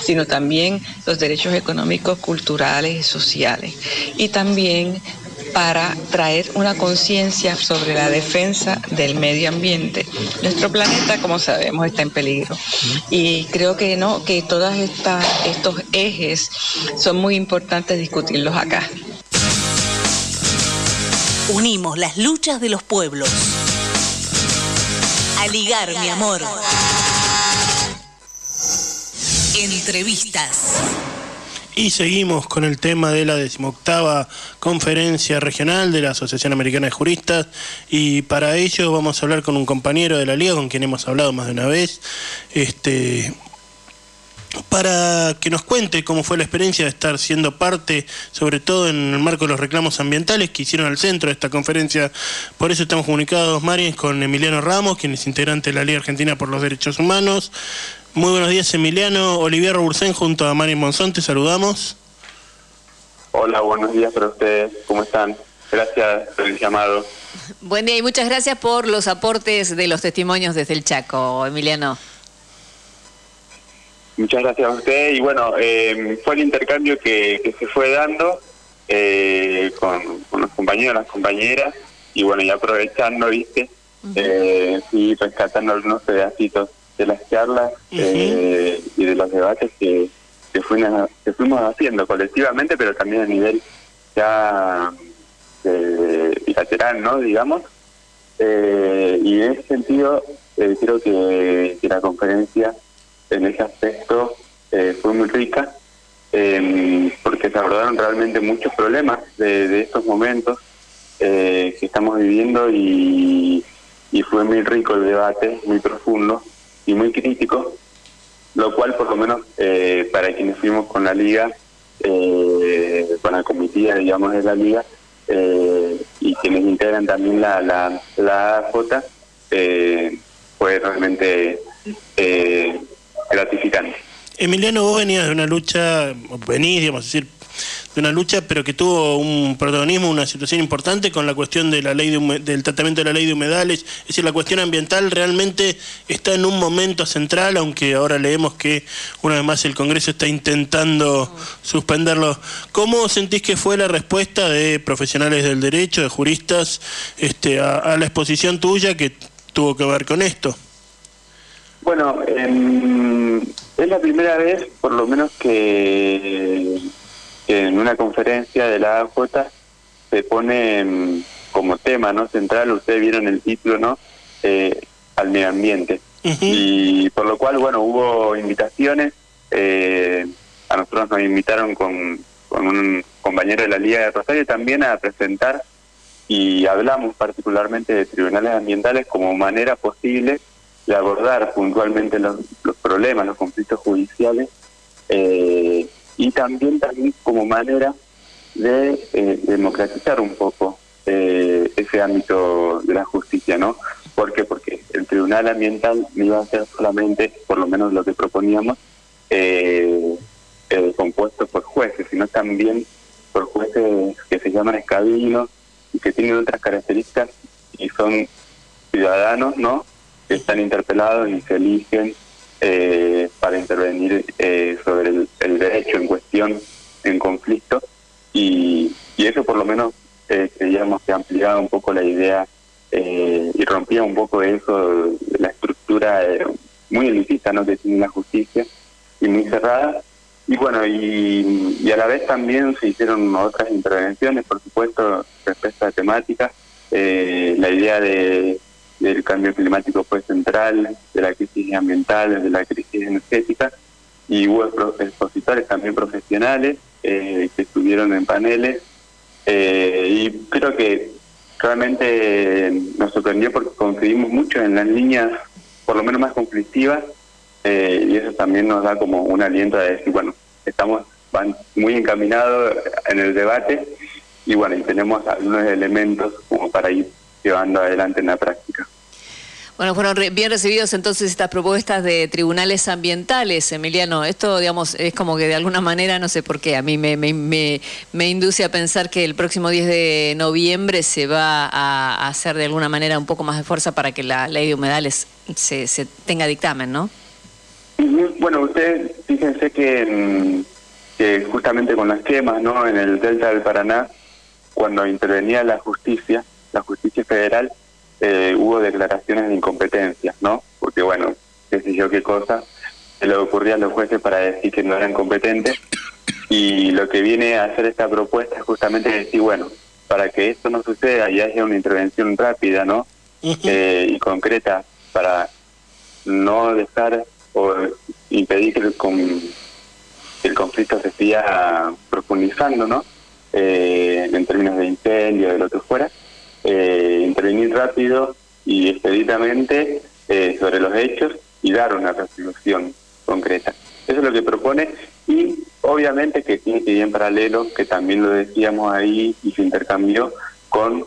sino también los derechos económicos, culturales y sociales. Y también para traer una conciencia sobre la defensa del medio ambiente. Nuestro planeta, como sabemos, está en peligro. Y creo que no, que todos estos ejes son muy importantes discutirlos acá. Unimos las luchas de los pueblos. A ligar, mi amor. Entrevistas. Y seguimos con el tema de la decimoctava conferencia regional de la Asociación Americana de Juristas y para ello vamos a hablar con un compañero de la liga con quien hemos hablado más de una vez, este, para que nos cuente cómo fue la experiencia de estar siendo parte, sobre todo en el marco de los reclamos ambientales que hicieron al centro de esta conferencia. Por eso estamos comunicados, Mari, con Emiliano Ramos, quien es integrante de la Liga Argentina por los Derechos Humanos. Muy buenos días, Emiliano. Olivier Robursén junto a Mari Monzón, te saludamos. Hola, buenos días para ustedes. ¿Cómo están? Gracias por el llamado. Buen día y muchas gracias por los aportes de los testimonios desde el Chaco, Emiliano. Muchas gracias a usted. Y bueno, eh, fue el intercambio que, se fue dando eh, con, los compañeros, las compañeras, y bueno, y aprovechando, ¿viste? eh, y rescatando algunos pedacitos de las charlas eh, y de los debates que, que, fuimos, que fuimos haciendo colectivamente, pero también a nivel ya bilateral, ¿no? Digamos. y en ese sentido, creo que, que la conferencia en ese aspecto eh, fue muy rica, em, porque se abordaron realmente muchos problemas de, estos momentos eh, que estamos viviendo y, fue muy rico el debate, muy profundo y muy crítico, lo cual por lo menos para quienes fuimos con la liga, con la comitiva, digamos, de la liga, y quienes integran también la, la, la eh, fue realmente eh, gratificante. Emiliano, vos venías de una lucha, venís, digamos, decir, de una lucha, pero que tuvo un protagonismo, una situación importante con la cuestión de la ley del tratamiento de la ley de humedales. Es decir, la cuestión ambiental realmente está en un momento central, aunque ahora leemos que una vez más el Congreso está intentando suspenderlo. ¿Cómo sentís que fue la respuesta de profesionales del derecho, de juristas, este, a la exposición tuya que tuvo que ver con esto? Bueno, es la primera vez, por lo menos, que, en una conferencia de la AJ se pone como tema no central, ustedes vieron el título, ¿no? Eh, al medio ambiente. Y por lo cual, bueno, hubo invitaciones. Eh, a nosotros nos invitaron con, con un compañero de la Liga de Rosario también a presentar y hablamos particularmente de tribunales ambientales como manera posible de abordar puntualmente los, problemas, los conflictos judiciales eh, y también, también como manera de eh, democratizar un poco eh, ese ámbito de la justicia, ¿no? ¿Por qué? Porque el tribunal ambiental no iba a ser solamente, por lo menos lo que proponíamos, compuesto por jueces, sino también por jueces que se llaman escabinos y que tienen otras características y son ciudadanos, ¿no? Están interpelados y se eligen eh, para intervenir eh, sobre el, derecho en cuestión en conflicto y, y eso por lo menos eh, creíamos que ampliaba un poco la idea eh, y rompía un poco eso, la estructura muy elitista ¿no? que tiene la justicia y muy cerrada y bueno, y, a la vez también se hicieron otras intervenciones, por supuesto, respecto a temáticas. La idea de, del cambio climático fue central, de la crisis ambiental, de la crisis energética, y hubo expositores también profesionales eh, que estuvieron en paneles, eh, y creo que realmente nos sorprendió porque coincidimos mucho en las líneas, por lo menos más conflictivas, eh, y eso también nos da como un aliento de decir, bueno, estamos muy encaminados en el debate y bueno, y tenemos algunos elementos como para ir llevando adelante en la práctica. Bueno, fueron bien recibidos entonces estas propuestas de tribunales ambientales, Emiliano. Esto, digamos, es como que de alguna manera, no sé por qué, a mí me, me, me, induce a pensar que el próximo 10 de noviembre se va a hacer de alguna manera un poco más de fuerza para que la ley de humedales se, se tenga dictamen, ¿no? Bueno, ustedes fíjense mm, que, justamente con las quemas ¿no? en el delta del Paraná, cuando intervenía la justicia, la justicia federal, eh, hubo declaraciones de incompetencia, ¿no? Porque bueno, qué sé yo qué cosa, se le ocurría a los jueces para decir que no eran competentes. Y lo que viene a hacer esta propuesta es justamente decir, bueno, para que esto no suceda y haya una intervención rápida, ¿no? Eh, y concreta para no dejar o impedir que el, conflicto se siga profundizando, ¿no? Eh, en términos de incendio, de lo que fuera, eh, intervenir rápido y expeditamente eh, sobre los hechos y dar una resolución concreta. Eso es lo que propone y obviamente que tiene que ir en paralelo, que también lo decíamos ahí y se intercambió con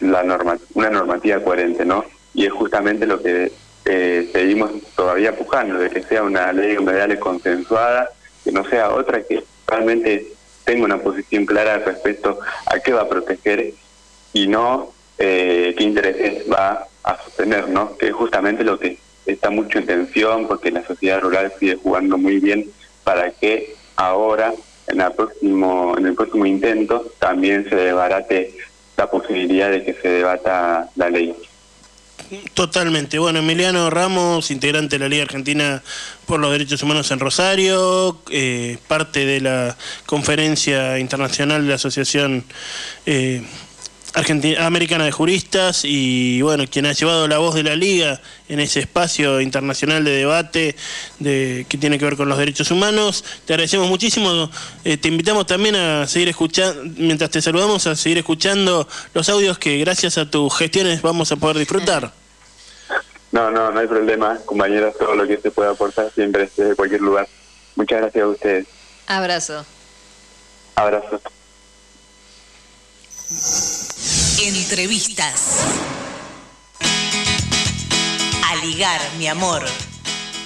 la norma, una normativa coherente, ¿no? Y es justamente lo que eh, seguimos todavía pujando de que sea una ley de humedales consensuada, que no sea otra que realmente tenga una posición clara respecto a qué va a proteger y no eh, qué intereses va a sostener, ¿no? Que es justamente lo que está mucho en tensión porque la sociedad rural sigue jugando muy bien para que ahora en, el próximo, en el próximo intento también se debarate la posibilidad de que se debata la ley. Totalmente. Bueno, Emiliano Ramos, integrante de la Liga Argentina por los Derechos Humanos en Rosario, eh, parte de la conferencia internacional de la Asociación eh, Americana de Juristas y bueno, quien ha llevado la voz de la liga en ese espacio internacional de debate de, que tiene que ver con los derechos humanos. Te agradecemos muchísimo. Eh, te invitamos también a seguir escuchando, mientras te saludamos, a seguir escuchando los audios que gracias a tus gestiones vamos a poder disfrutar. No, no, no hay problema, compañeros, todo lo que se pueda aportar siempre desde cualquier lugar. Muchas gracias a ustedes. Abrazo. Abrazo. Entrevistas. A ligar, mi amor.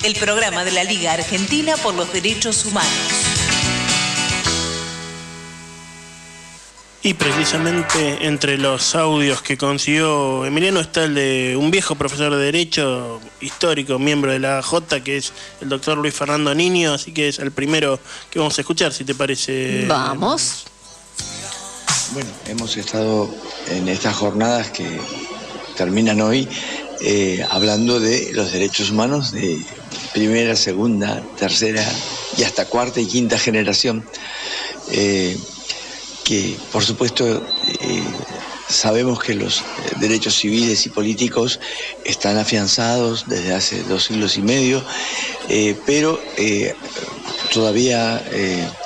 El programa de la Liga Argentina por los Derechos Humanos. Y precisamente entre los audios que consiguió Emiliano está el de un viejo profesor de Derecho histórico, miembro de la AJ, que es el doctor Luis Fernando Niño, así que es el primero que vamos a escuchar, si te parece. Vamos. Bueno, hemos estado en estas jornadas que terminan hoy eh, hablando de los derechos humanos de primera, segunda, tercera y hasta cuarta y quinta generación, eh, que por supuesto eh, sabemos que los derechos civiles y políticos están afianzados desde hace dos siglos y medio, pero todavía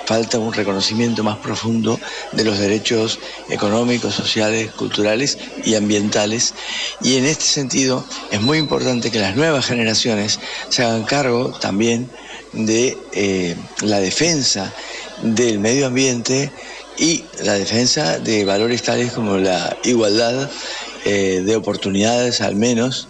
falta un reconocimiento más profundo de los derechos económicos, sociales, culturales y ambientales. Y en este sentido es muy importante que las nuevas generaciones se hagan cargo también de eh, la defensa del medio ambiente y la defensa de valores tales como la igualdad eh, de oportunidades al menos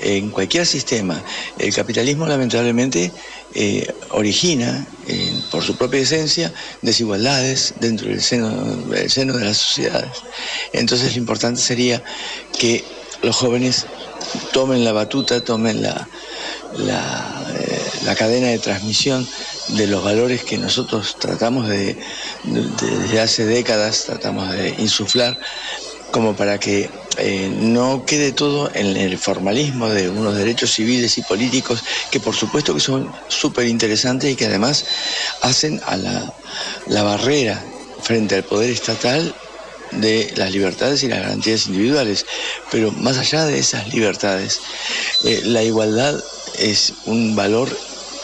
en cualquier sistema. El capitalismo lamentablemente eh, origina, eh, por su propia esencia, desigualdades dentro del seno, del seno de las sociedades. Entonces lo importante sería que los jóvenes tomen la batuta, tomen la, la, eh, cadena de transmisión de los valores que nosotros tratamos de, desde hace décadas, tratamos de insuflar como para que eh, no quede todo en el formalismo de unos derechos civiles y políticos que por supuesto que son súper interesantes y que además hacen a la, barrera frente al poder estatal de las libertades y las garantías individuales. Pero más allá de esas libertades, eh, la igualdad es un valor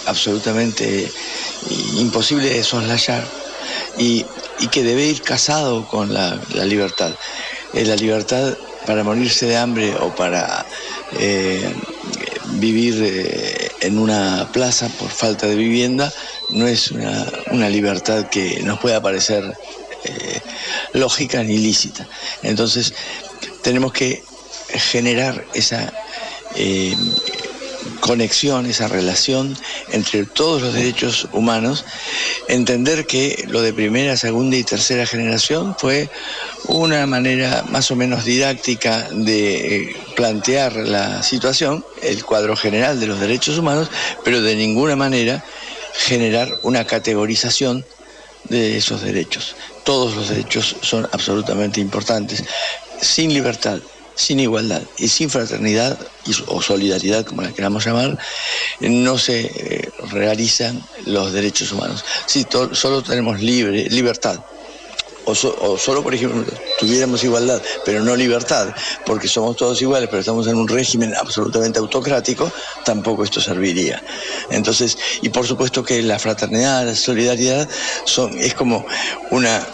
absolutamente imposible de soslayar y, que debe ir casado con la, libertad. Eh, la libertad para morirse de hambre o para eh, vivir eh, en una plaza por falta de vivienda no es una, libertad que nos pueda parecer eh, lógica ni lícita. Entonces tenemos que generar esa conexión, esa relación entre todos los derechos humanos, entender que lo de primera, segunda y tercera generación fue una manera más o menos didáctica de eh, plantear la situación, el cuadro general de los derechos humanos, pero de ninguna manera generar una categorización de esos derechos. Todos los derechos son absolutamente importantes. Sin libertad, sin igualdad y sin fraternidad o solidaridad, como la queramos llamar, no se eh, realizan los derechos humanos. Si solo tenemos libre, libertad, o, solo, por ejemplo, tuviéramos igualdad, pero no libertad, porque somos todos iguales, pero estamos en un régimen absolutamente autocrático, tampoco esto serviría. Entonces, y por supuesto que la fraternidad, la solidaridad, son, es como una,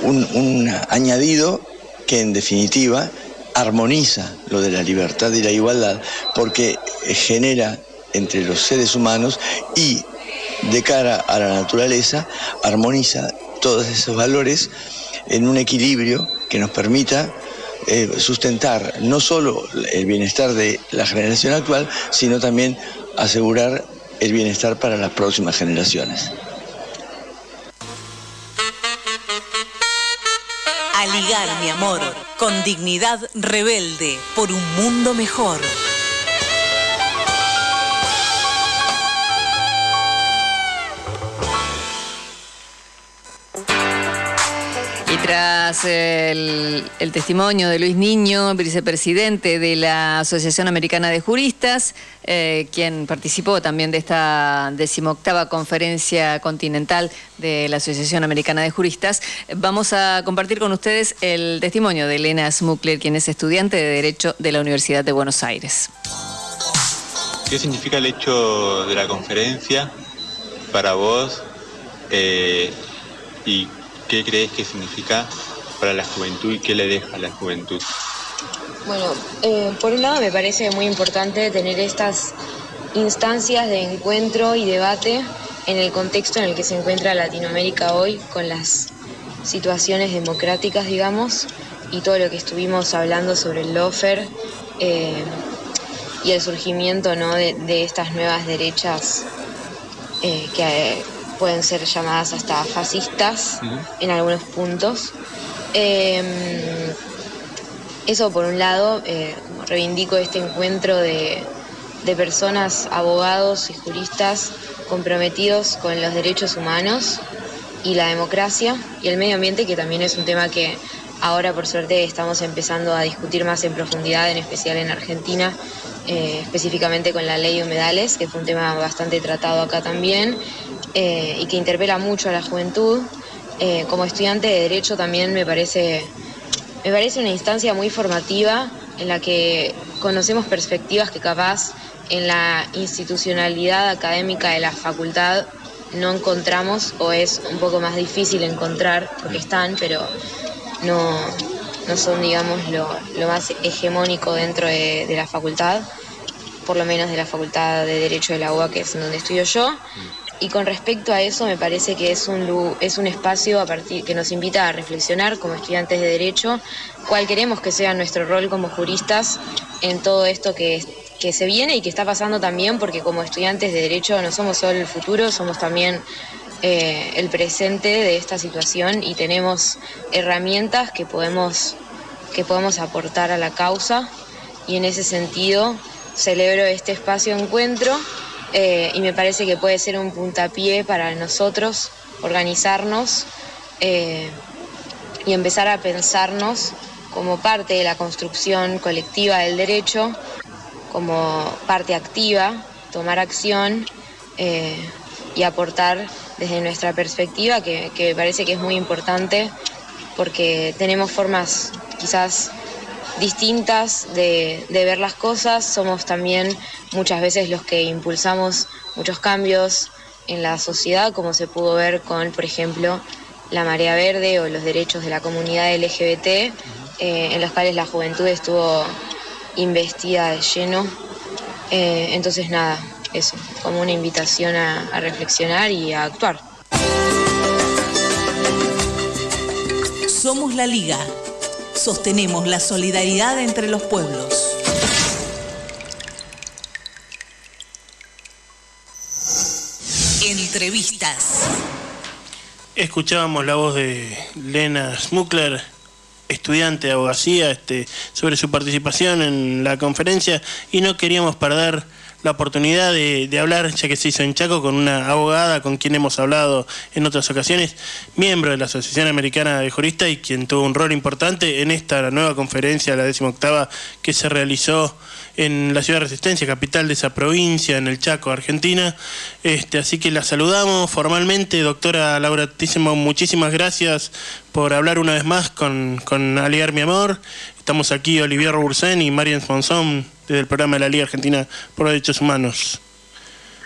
un añadido que en definitiva armoniza lo de la libertad y la igualdad porque genera entre los seres humanos y de cara a la naturaleza armoniza todos esos valores en un equilibrio que nos permita eh, sustentar no solo el bienestar de la generación actual, sino también asegurar el bienestar para las próximas generaciones. Ligar, mi amor, con dignidad rebelde por un mundo mejor. El, testimonio de Luis Niño, vicepresidente de la Asociación Americana de Juristas, eh, quien participó también de esta decimoctava conferencia continental de la Asociación Americana de Juristas. Vamos a compartir con ustedes el testimonio de Elena Smukler, quien es estudiante de Derecho de la Universidad de Buenos Aires. ¿Qué significa el hecho de la conferencia para vos eh, y qué crees que significa para la juventud y qué le deja a la juventud? Bueno, eh, por un lado me parece muy importante tener estas instancias de encuentro y debate en el contexto en el que se encuentra Latinoamérica hoy, con las situaciones democráticas, digamos, y todo lo que estuvimos hablando sobre el lofer. Eh, y el surgimiento ¿no? de, estas nuevas derechas eh, que pueden ser llamadas hasta fascistas en algunos puntos. Em, eso por un lado, eh, reivindico este encuentro de, de personas, abogados y juristas comprometidos con los derechos humanos y la democracia y el medio ambiente, que también es un tema que ahora por suerte estamos empezando a discutir más en profundidad, en especial en Argentina, eh, específicamente con la ley de humedales, que fue un tema bastante tratado acá también eh, y que interpela mucho a la juventud. Eh, como estudiante de Derecho también me parece, me parece una instancia muy formativa en la que conocemos perspectivas que capaz en la institucionalidad académica de la facultad no encontramos o es un poco más difícil encontrar porque están, pero no, no son, digamos, lo, más hegemónico dentro de, la facultad, por lo menos de la Facultad de Derecho de la UBA, que es donde estudio yo. Y con respecto a eso, me parece que es un, es un espacio a partir, que nos invita a reflexionar como estudiantes de Derecho cuál queremos que sea nuestro rol como juristas en todo esto que, que se viene y que está pasando también, porque como estudiantes de Derecho no somos solo el futuro, somos también eh, el presente de esta situación y tenemos herramientas que podemos, que podemos aportar a la causa. Y en ese sentido celebro este espacio encuentro eh, y me parece que puede ser un puntapié para nosotros organizarnos eh, y empezar a pensarnos como parte de la construcción colectiva del derecho, como parte activa, tomar acción y aportar desde nuestra perspectiva, que, me parece que es muy importante porque tenemos formas quizás distintas de, ver las cosas, somos también muchas veces los que impulsamos muchos cambios en la sociedad, como se pudo ver con, por ejemplo, la marea verde o los derechos de la comunidad LGBT, eh, en los cuales la juventud estuvo investida de lleno. Eh, entonces, nada, eso, como una invitación a, reflexionar y a actuar. Somos la Liga. Sostenemos la solidaridad entre los pueblos. Entrevistas. Escuchábamos la voz de Lena Smukler, estudiante de abogacía, este, sobre su participación en la conferencia y no queríamos perder la oportunidad de, hablar, ya que se hizo en Chaco, con una abogada con quien hemos hablado en otras ocasiones, miembro de la Asociación Americana de Juristas y quien tuvo un rol importante en esta nueva conferencia, la octava que se realizó en la ciudad de Resistencia, capital de esa provincia, en el Chaco, Argentina. Este, así que la saludamos formalmente, doctora Laura Tísimo, muchísimas gracias por hablar una vez más con, con Aliar Mi Amor. Estamos aquí Olivier Robursen y Marian Monzón desde el programa de la Liga Argentina por los Derechos Humanos.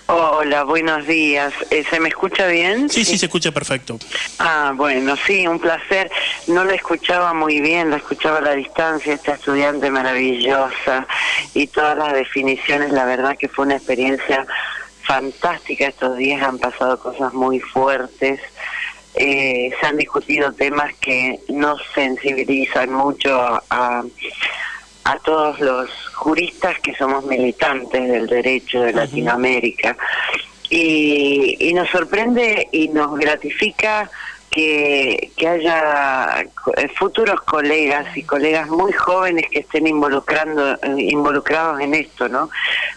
Hola, buenos días. Eh, ¿Se me escucha bien? Sí, sí, se escucha perfecto. Ah, bueno, sí, un placer. No la escuchaba muy bien, la escuchaba a la distancia, esta estudiante maravillosa y todas las definiciones, la verdad que fue una experiencia fantástica. Estos días han pasado cosas muy fuertes eh, se han discutido temas que no sensibilizan mucho a, a, todos los juristas que somos militantes del derecho de Latinoamérica. Y, y nos sorprende y nos gratifica que, que haya eh, futuros colegas y colegas muy jóvenes que estén involucrando eh, involucrados en esto, ¿no?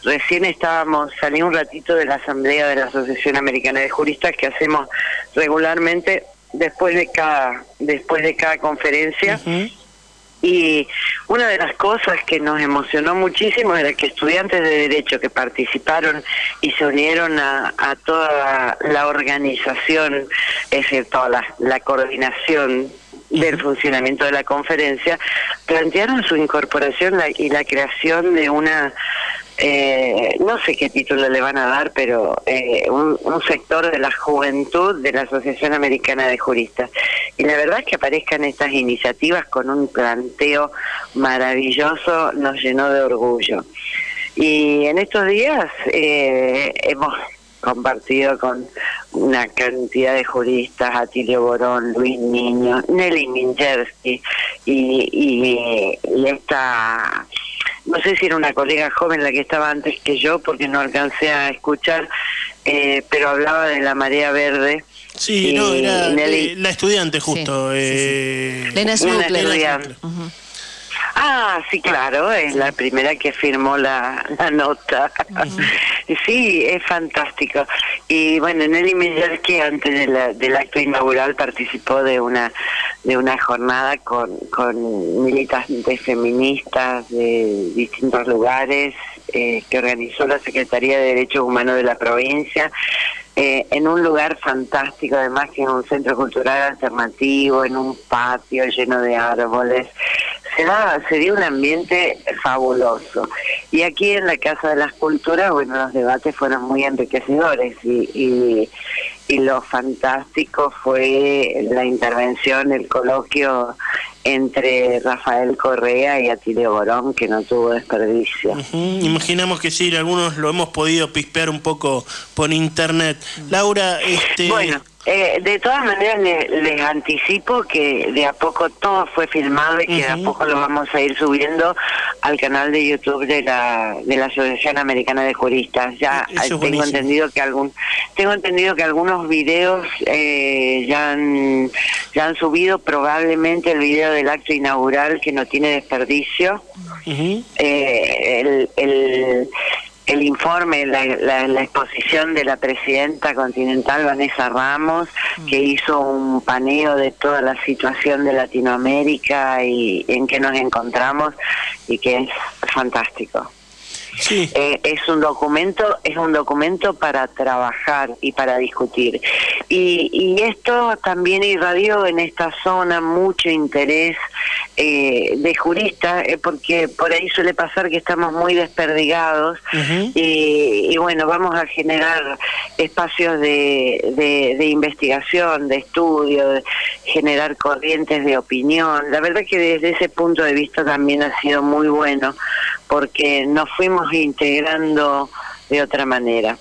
Recién estábamos, salí un ratito de la asamblea de la Asociación Americana de Juristas que hacemos regularmente después de cada después de cada conferencia. Y una de las cosas que nos emocionó muchísimo era que estudiantes de Derecho que participaron y se unieron a, a toda la organización, es decir, toda la, la coordinación del funcionamiento de la conferencia, plantearon su incorporación la- y la creación de una eh, no sé qué título le van a dar, pero eh, un, un sector de la juventud de la Asociación Americana de Juristas. Y la verdad es que aparezcan estas iniciativas con un planteo maravilloso nos llenó de orgullo. Y en estos días eh, hemos compartido con una cantidad de juristas, Atilio Borón, Luis Niño, Nelly Minchersky y, y, y esta, no sé si era una colega joven la que estaba antes que yo porque no alcancé a escuchar, eh, pero hablaba de la marea verde. Sí, Y no, era Nelly- eh, la estudiante justo. eh, Lena Lena estudiante. Ah, sí, claro, es la primera que firmó la, la nota. Sí, es fantástico. Y bueno, Nelly Miller, que antes de la- del acto inaugural participó de una de una jornada con, con militantes feministas de distintos lugares eh, que organizó la Secretaría de Derechos Humanos de la provincia eh, en un lugar fantástico, además que en un centro cultural alternativo, en un patio lleno de árboles. Se, da, se dio un ambiente fabuloso. Y aquí en la Casa de las Culturas, bueno, los debates fueron muy enriquecedores y, y, y lo fantástico fue la intervención, el coloquio entre Rafael Correa y Atilio Borón, que no tuvo desperdicio. Imaginamos que sí, algunos lo hemos podido pispear un poco por internet. Laura, este... Bueno, eh, de todas maneras le- les anticipo que de a poco todo fue filmado y que de a poco lo vamos a ir subiendo al canal de YouTube de la de la Asociación Americana de Juristas. Ya Eso tengo buenísimo. entendido que algún tengo entendido que algunos videos eh, ya han ya han subido probablemente el video del acto inaugural que no tiene desperdicio. Eh, el, el, el informe, la, la, la exposición de la presidenta continental Vanessa Ramos, que hizo un paneo de toda la situación de Latinoamérica y en que nos encontramos y que es fantástico. Eh, es un documento es un documento para trabajar y para discutir. Y, y esto también irradió en esta zona mucho interés eh, de juristas eh, porque por ahí suele pasar que estamos muy desperdigados y, y bueno vamos a generar espacios de, de, de investigación de estudio de generar corrientes de opinión. La verdad que desde ese punto de vista también ha sido muy bueno porque nos fuimos integrando de otra manera.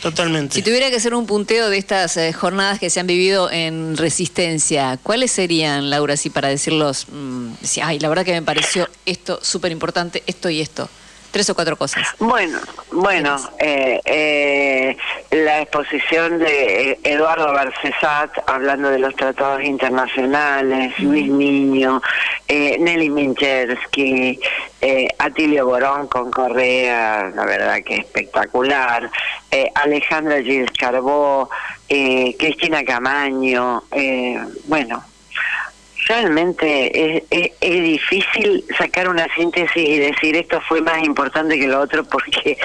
Totalmente. Si tuviera que hacer un punteo de estas eh, jornadas que se han vivido en Resistencia, ¿cuáles serían, Laura, así para decirlos? mm, decir, ay, la verdad que me pareció esto súper importante, esto y esto. Tres o cuatro cosas. Bueno, bueno, eh, eh, la exposición de eh, Eduardo Barcesat hablando de los tratados internacionales, Luis Niño, eh, Nelly Minchersky, eh, Atilio Borón con Correa, la verdad que espectacular, eh, Alejandra Gilles Carbó, eh, Cristina Camaño, eh, bueno, realmente es, es- es difícil sacar una síntesis y decir esto fue más importante que lo otro porque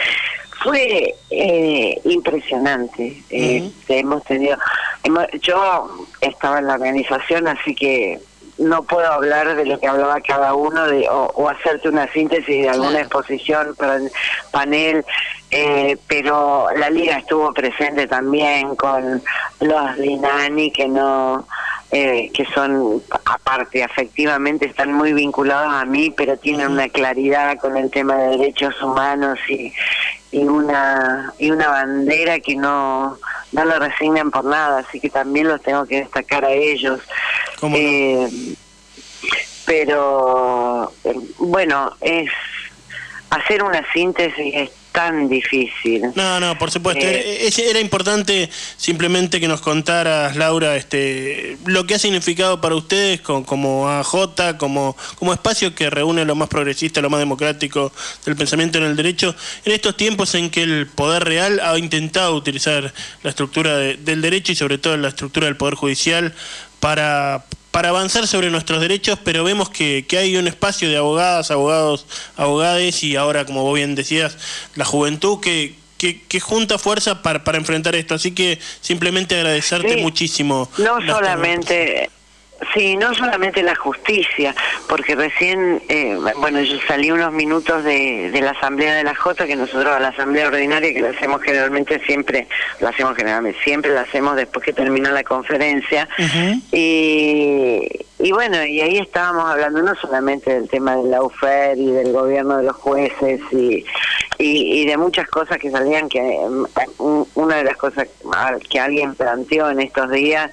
fue eh, impresionante. Eh, hemos tenido, hemos- yo estaba en la organización, así que no puedo hablar de lo que hablaba cada uno de, o, o hacerte una síntesis de alguna exposición, pan- panel, eh, pero la liga estuvo presente también con los Linani que no eh, que son aparte afectivamente están muy vinculados a mí pero tienen una claridad con el tema de derechos humanos y, y una y una bandera que no no lo resignan por nada así que también los tengo que destacar a ellos. Eh, pero eh, bueno es hacer una síntesis es tan difícil. No, no, por supuesto. Eh, era, era importante simplemente que nos contaras, Laura, este, lo que ha significado para ustedes como AJ, como, como espacio que reúne lo más progresista, lo más democrático del pensamiento en el derecho, en estos tiempos en que el poder real ha intentado utilizar la estructura de- del derecho y sobre todo la estructura del poder judicial para para avanzar sobre nuestros derechos, pero vemos que, que hay un espacio de abogadas, abogados, abogades y ahora, como vos bien decías, la juventud que, que, que junta fuerza para, para enfrentar esto. Así que simplemente agradecerte Sí. muchísimo. No solamente, sí, no solamente la justicia, porque recién, eh, bueno, yo salí unos minutos de, de la Asamblea de la Jota, que nosotros a la Asamblea Ordinaria, que la hacemos generalmente siempre, la hacemos generalmente, siempre la hacemos después que termina la conferencia, y, y bueno, y ahí estábamos hablando no solamente del tema del laufer y del gobierno de los jueces y, y, de muchas cosas que salían, que mm, una de las cosas que alguien planteó en estos días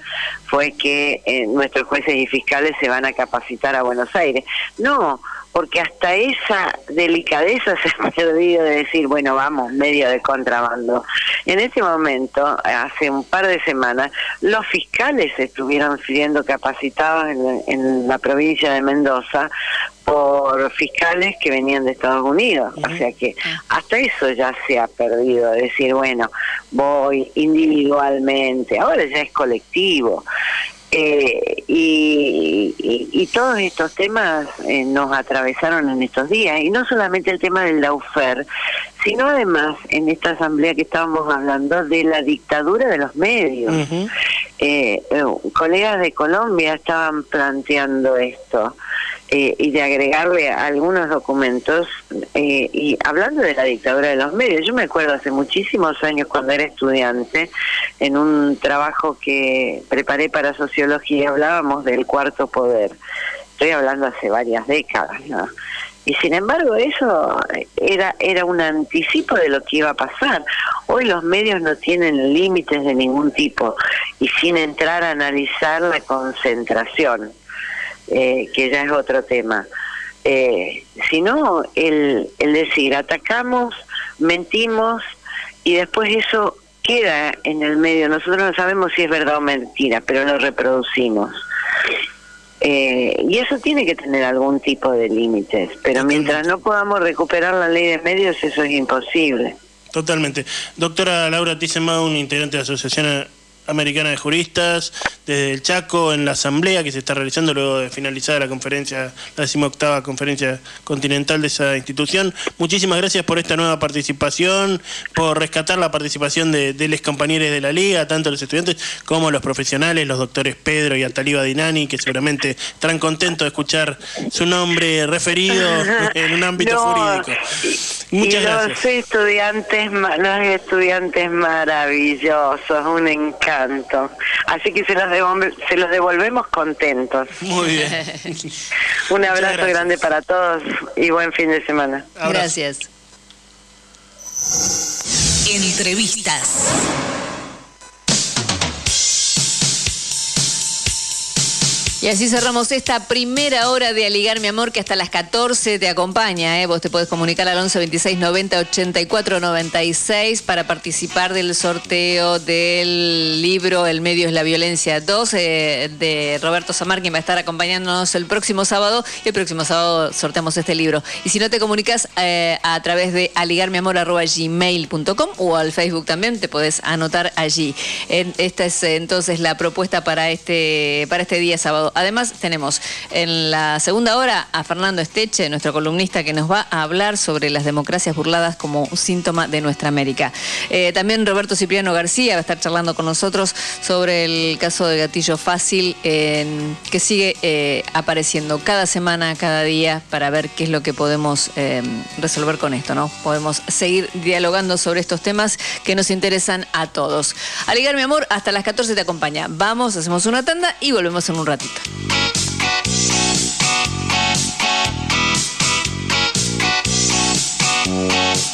fue que eh, nuestros jueces y fiscales se van a capacitar a Buenos Aires. No, porque hasta esa delicadeza se ha perdido de decir, bueno, vamos, medio de contrabando. En ese momento, hace un par de semanas, los fiscales estuvieron siendo capacitados en, en la provincia de Mendoza por fiscales que venían de Estados Unidos. O sea que hasta eso ya se ha perdido, decir, bueno, voy individualmente, ahora ya es colectivo. Eh, y, y- y todos estos temas eh, nos atravesaron en estos días, y no solamente el tema del laufer, sino además en esta asamblea que estábamos hablando de la dictadura de los medios. Eh, eh, colegas de Colombia estaban planteando esto eh, y de agregarle algunos documentos eh, y hablando de la dictadura de los medios. Yo me acuerdo hace muchísimos años cuando era estudiante en un trabajo que preparé para sociología hablábamos del cuarto poder. Estoy hablando hace varias décadas, ¿no? Y sin embargo eso era era un anticipo de lo que iba a pasar. Hoy los medios no tienen límites de ningún tipo y sin entrar a analizar la concentración, eh, que ya es otro tema. Eh, sino el, el decir, atacamos, mentimos y después eso queda en el medio. Nosotros no sabemos si es verdad o mentira, pero lo reproducimos. Eh, y eso tiene que tener algún tipo de límites, pero mientras no podamos recuperar la ley de medios, eso es imposible. Totalmente. Doctora Laura Tisemaun, integrante de la Asociación Americana de Juristas, desde el Chaco, en la asamblea que se está realizando luego de finalizada la conferencia, la decimoctava conferencia continental de esa institución. Muchísimas gracias por esta nueva participación, por rescatar la participación de, de los compañeros de la liga, tanto los estudiantes como los profesionales, los doctores Pedro y Ataliba Dinani, que seguramente estarán contentos de escuchar su nombre referido en un ámbito No, jurídico. Muchas y gracias. los estudiantes, los estudiantes maravillosos, un encanto. Así que se los, devol- se los devolvemos contentos. Muy bien. Un abrazo grande para todos y buen fin de semana. Gracias. Entrevistas. Y así cerramos esta primera hora de Aligar Mi Amor que hasta las 14 te acompaña. ¿eh? Vos te podés comunicar al 11 26 90 84 96 para participar del sorteo del libro El medio es la violencia 2 eh, de Roberto Samar, quien va a estar acompañándonos el próximo sábado. Y el próximo sábado sorteamos este libro. Y si no te comunicas eh, a través de aligarmiamor.gmail.com o al Facebook también, te podés anotar allí. Esta es eh, entonces la propuesta para este, para este día sábado. Además, tenemos en la segunda hora a Fernando Esteche, nuestro columnista, que nos va a hablar sobre las democracias burladas como síntoma de nuestra América. Eh, también Roberto Cipriano García va a estar charlando con nosotros sobre el caso de Gatillo Fácil, que sigue eh, apareciendo cada semana, cada día, para ver qué es lo que podemos eh, resolver con esto, ¿no? Podemos seguir dialogando sobre estos temas que nos interesan a todos. Aligar, mi amor, hasta las 14 te acompaña. Vamos, hacemos una tanda y volvemos en un ratito. Thank you.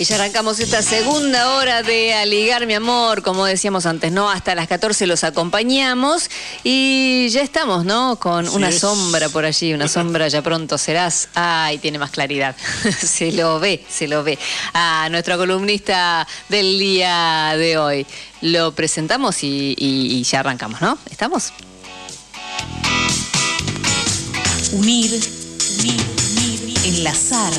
Y ya arrancamos esta segunda hora de Aligar mi amor, como decíamos antes, ¿no? Hasta las 14 los acompañamos y ya estamos, ¿no? Con una sombra por allí, una sombra ya pronto serás. Ay, tiene más claridad. se lo ve, se lo ve. A nuestra columnista del día de hoy. Lo presentamos y, y- y ya arrancamos, ¿no? ¿Estamos? Unir, unir, unir, enlazar,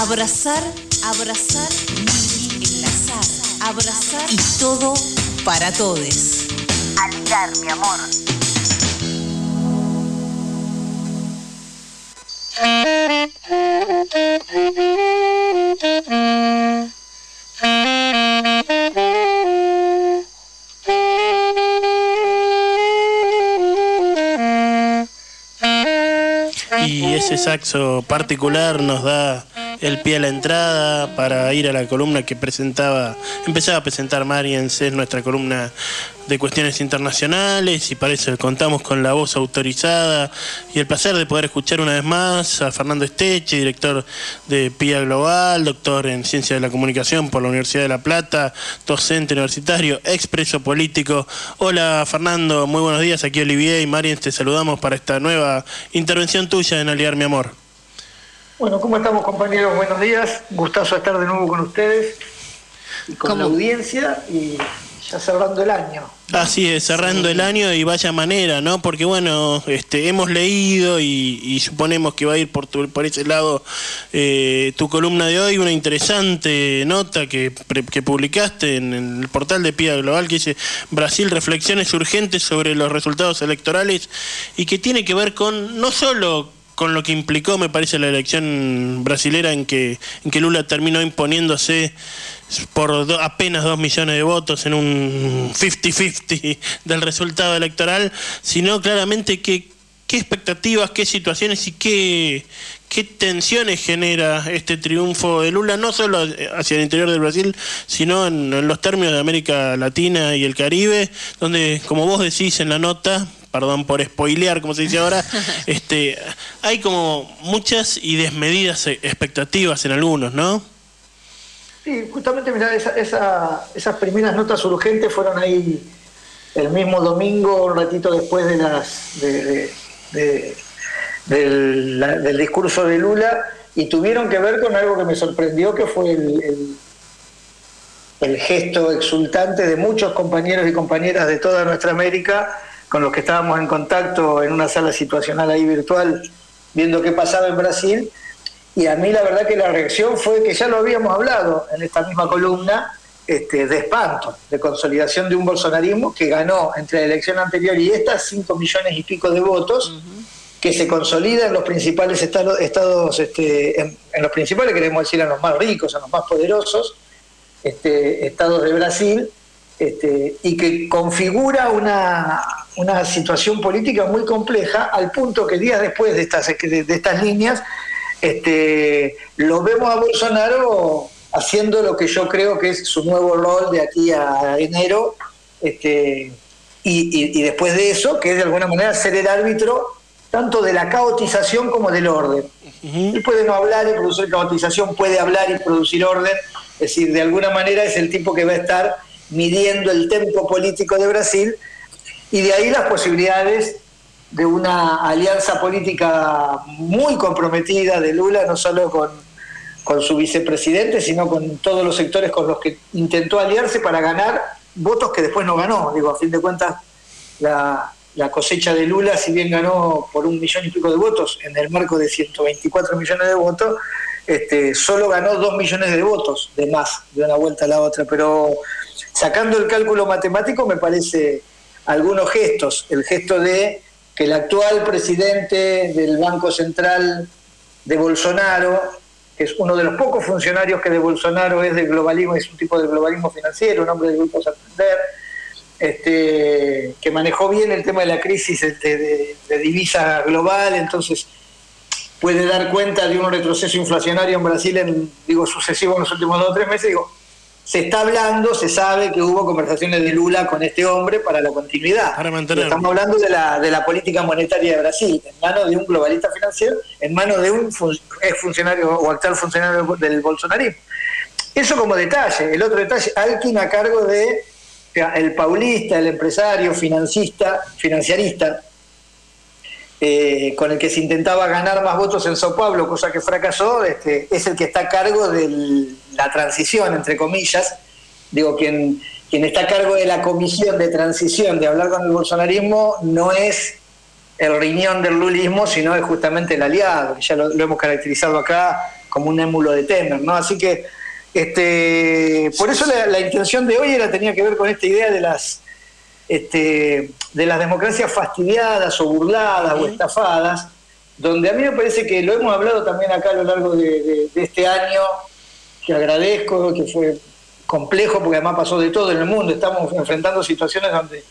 abrazar, abrazar, enlazar, abrazar y todo para todos. Aligar, mi amor. Y ese saxo particular nos da el pie a la entrada para ir a la columna que presentaba, empezaba a presentar Mariens, es nuestra columna de cuestiones internacionales y para eso contamos con la voz autorizada y el placer de poder escuchar una vez más a Fernando Esteche, director de PIA Global, doctor en Ciencia de la Comunicación por la Universidad de La Plata, docente universitario, expreso político. Hola Fernando, muy buenos días, aquí Olivier y Mariens, te saludamos para esta nueva intervención tuya en Aliar Mi Amor. Bueno, ¿cómo estamos compañeros? Buenos días. Gustazo estar de nuevo con ustedes y con la audiencia y ya cerrando el año. Así es, cerrando el año y vaya manera, ¿no? Porque bueno, este, hemos leído y, y suponemos que va a ir por, tu- por ese lado eh, tu columna de hoy, una interesante nota que, pre- que publicaste en el portal de PIA Global que dice Brasil reflexiones urgentes sobre los resultados electorales y que tiene que ver con no solo con lo que implicó, me parece, la elección brasilera en que, en que Lula terminó imponiéndose por do- apenas dos millones de votos en un 50-50 del resultado electoral, sino claramente que qué expectativas, qué situaciones y qué, qué tensiones genera este triunfo de Lula, no solo hacia el interior del Brasil, sino en, en los términos de América Latina y el Caribe, donde, como vos decís en la nota, perdón por spoilear, como se dice ahora, este, hay como muchas y desmedidas expectativas en algunos, ¿no? Sí, justamente, mirá, esa- esa- esas primeras notas urgentes fueron ahí el mismo domingo, un ratito después de las de- de- de- del, la- del discurso de Lula, y tuvieron que ver con algo que me sorprendió, que fue el, el- el gesto exultante de muchos compañeros y compañeras de toda nuestra América, con los que estábamos en contacto en una sala situacional ahí virtual, viendo qué pasaba en Brasil, y a mí la verdad que la reacción fue que ya lo habíamos hablado en esta misma columna, este, de espanto, de consolidación de un bolsonarismo que ganó entre la elección anterior y esta 5 millones y pico de votos, que se consolida en los principales estados, estados este, en, en los principales, queremos decir, en los más ricos, en los más poderosos, este, estados de Brasil, este, y que configura una, una situación política muy compleja, al punto que días después de estas, de, de estas líneas, este, lo vemos a Bolsonaro haciendo lo que yo creo que es su nuevo rol de aquí a enero, este, y, y- y después de eso, que es de alguna manera ser el árbitro tanto de la caotización como del orden. Él puede no hablar y producir caotización, puede hablar y producir orden, es decir, de alguna manera es el tipo que va a estar midiendo el tempo político de Brasil y de ahí las posibilidades de una alianza política muy comprometida de Lula, no solo con, con su vicepresidente, sino con todos los sectores con los que intentó aliarse para ganar votos que después no ganó. Digo, a fin de cuentas, la, la cosecha de Lula, si bien ganó por un millón y pico de votos, en el marco de 124 millones de votos, este, solo ganó dos millones de votos de más de una vuelta a la otra. Pero sacando el cálculo matemático, me parece algunos gestos. El gesto de que el actual presidente del Banco Central de Bolsonaro, que es uno de los pocos funcionarios que de Bolsonaro es del globalismo, es un tipo de globalismo financiero, un hombre del Grupo Santander, este, que manejó bien el tema de la crisis de, de- divisa global, entonces puede dar cuenta de un retroceso inflacionario en Brasil en, digo, sucesivo en los últimos dos o tres meses, digo, se está hablando, se sabe que hubo conversaciones de Lula con este hombre para la continuidad. Para. Estamos hablando de la, de la política monetaria de Brasil, en manos de un globalista financiero, en manos de un fun- ex funcionario o actual funcionario del bolsonarismo. Eso como detalle. El otro detalle, Alkin a cargo de el paulista, el empresario, financista, financiarista, eh, con el que se intentaba ganar más votos en Sao Paulo, cosa que fracasó, este, es el que está a cargo de la transición, entre comillas. Digo, quien, quien está a cargo de la comisión de transición, de hablar con el bolsonarismo, no es el riñón del lulismo, sino es justamente el aliado, que ya lo, lo hemos caracterizado acá como un émulo de Temer, ¿no? Así que, este, por eso la, la intención de hoy era, tenía que ver con esta idea de las este, de las democracias fastidiadas o burladas o estafadas, donde a mí me parece que lo hemos hablado también acá a lo largo de, de- de este año, que agradezco, que fue complejo porque además pasó de todo en el mundo, estamos enfrentando situaciones donde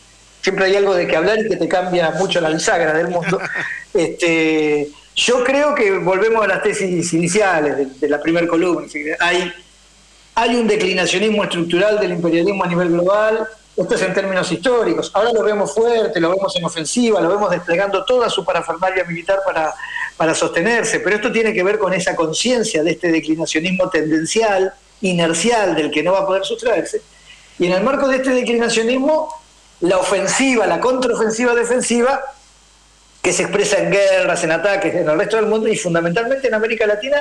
siempre hay algo de que hablar y que te cambia mucho la bisagra del mundo. Este, yo creo que volvemos a las tesis iniciales de, de la primera columna. Hay, hay un declinacionismo estructural del imperialismo a nivel global, esto es en términos históricos. Ahora lo vemos fuerte, lo vemos en ofensiva, lo vemos desplegando toda su parafernalia militar para, para sostenerse, pero esto tiene que ver con esa conciencia de este declinacionismo tendencial, inercial, del que no va a poder sustraerse. Y en el marco de este declinacionismo, la ofensiva, la contraofensiva defensiva, que se expresa en guerras, en ataques en el resto del mundo y fundamentalmente en América Latina,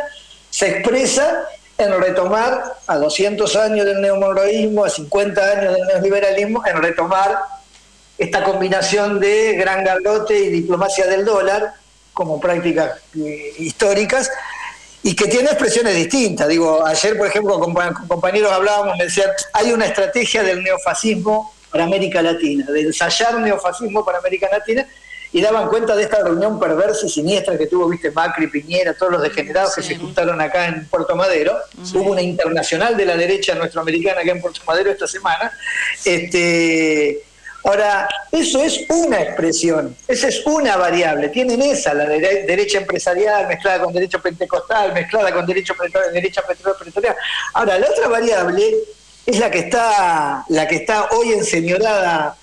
se expresa en retomar a 200 años del neomonroísmo, a 50 años del neoliberalismo, en retomar esta combinación de gran garrote y diplomacia del dólar como prácticas eh, históricas y que tiene expresiones distintas. Digo, ayer, por ejemplo, compañeros hablábamos, me decían, hay una estrategia del neofascismo para América Latina, de ensayar neofascismo para América Latina, y daban cuenta de esta reunión perversa y siniestra que tuvo, viste, Macri, Piñera, todos los degenerados que se juntaron acá en Puerto Madero. Hubo una internacional de la derecha nuestroamericana acá en Puerto Madero esta semana. Este, ahora, eso es una expresión, esa es una variable. Tienen esa, la dere- derecha empresarial mezclada con derecho pentecostal, mezclada con derecho derecha petrolera. Ahora, la otra variable es la que está, la que está hoy enseñorada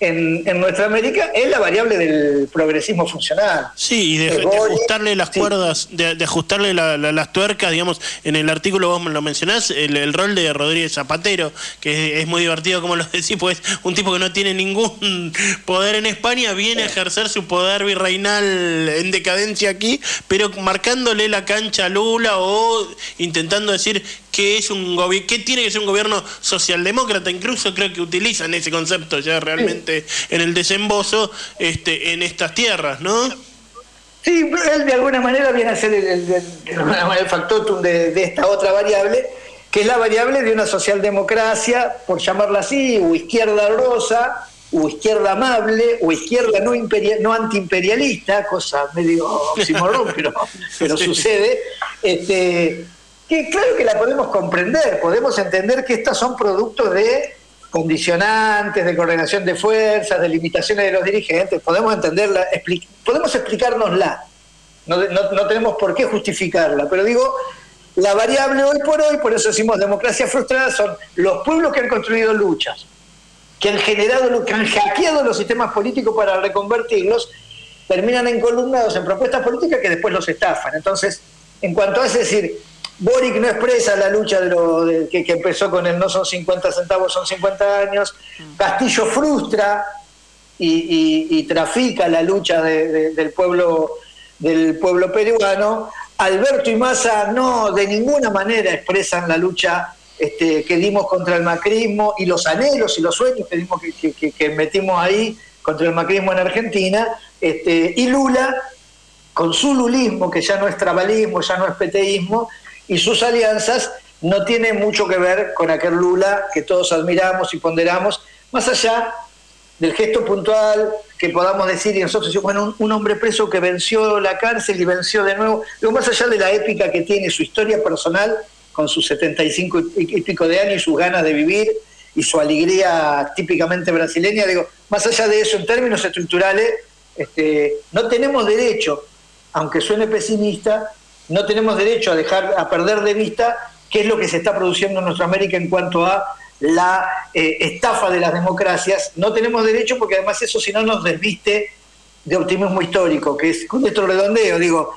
en, en nuestra América, es la variable del progresismo funcional. Sí, y de, ajustarle las cuerdas, de, de ajustarle la- la- las tuercas, digamos, en el artículo vos lo mencionás, el, el rol de Rodríguez Zapatero, que es, es muy divertido como lo decís, pues un tipo que no tiene ningún poder en España, viene a ejercer su poder virreinal en decadencia aquí, pero marcándole la cancha a Lula o intentando decir que es un gobierno, que tiene que ser un gobierno socialdemócrata, incluso creo que utilizan ese concepto ya realmente en el desembozo este, en estas tierras, ¿no? Sí, pero él de alguna manera viene a ser el, el- el- factotum de, de esta otra variable, que es la variable de una socialdemocracia, por llamarla así, o izquierda rosa, o izquierda amable, o izquierda no, imperia- no antiimperialista, cosa medio oxímoron, pero, pero sucede. Este, que claro que la podemos comprender, podemos entender que estas son productos de condicionantes, de coordinación de fuerzas, de limitaciones de los dirigentes, podemos entenderla, podemos explicárnosla, no, no, no tenemos por qué justificarla, pero digo, la variable hoy por hoy, por eso decimos democracia frustrada, son los pueblos que han construido luchas, que han generado, que han hackeado los sistemas políticos para reconvertirlos, terminan encolumnados en propuestas políticas que después los estafan. Entonces, en cuanto a eso, es decir, Boric no expresa la lucha de lo que, empezó con el no son 50 centavos, son 50 años. Castillo frustra y, trafica la lucha de- de- del pueblo del pueblo peruano. Alberto y Massa no de ninguna manera expresan la lucha este, que dimos contra el macrismo y los anhelos y los sueños que, dimos, que metimos ahí contra el macrismo en Argentina. Este, y Lula, con su lulismo, que ya no es trabalismo, ya no es peteísmo, y sus alianzas, no tiene mucho que ver con aquel Lula que todos admiramos y ponderamos, más allá del gesto puntual que podamos decir, y nosotros decimos, bueno, un, hombre preso que venció la cárcel y venció de nuevo, digo, más allá de la épica que tiene su historia personal, con sus 75 y y pico de años y sus ganas de vivir y su alegría típicamente brasileña, digo, más allá de eso, en términos estructurales, este, no tenemos derecho, aunque suene pesimista, no tenemos derecho a dejar a perder de vista qué es lo que se está produciendo en nuestra América en cuanto a la eh, estafa de las democracias, no tenemos derecho porque además eso si no nos desviste de optimismo histórico, que es con esto redondeo, digo,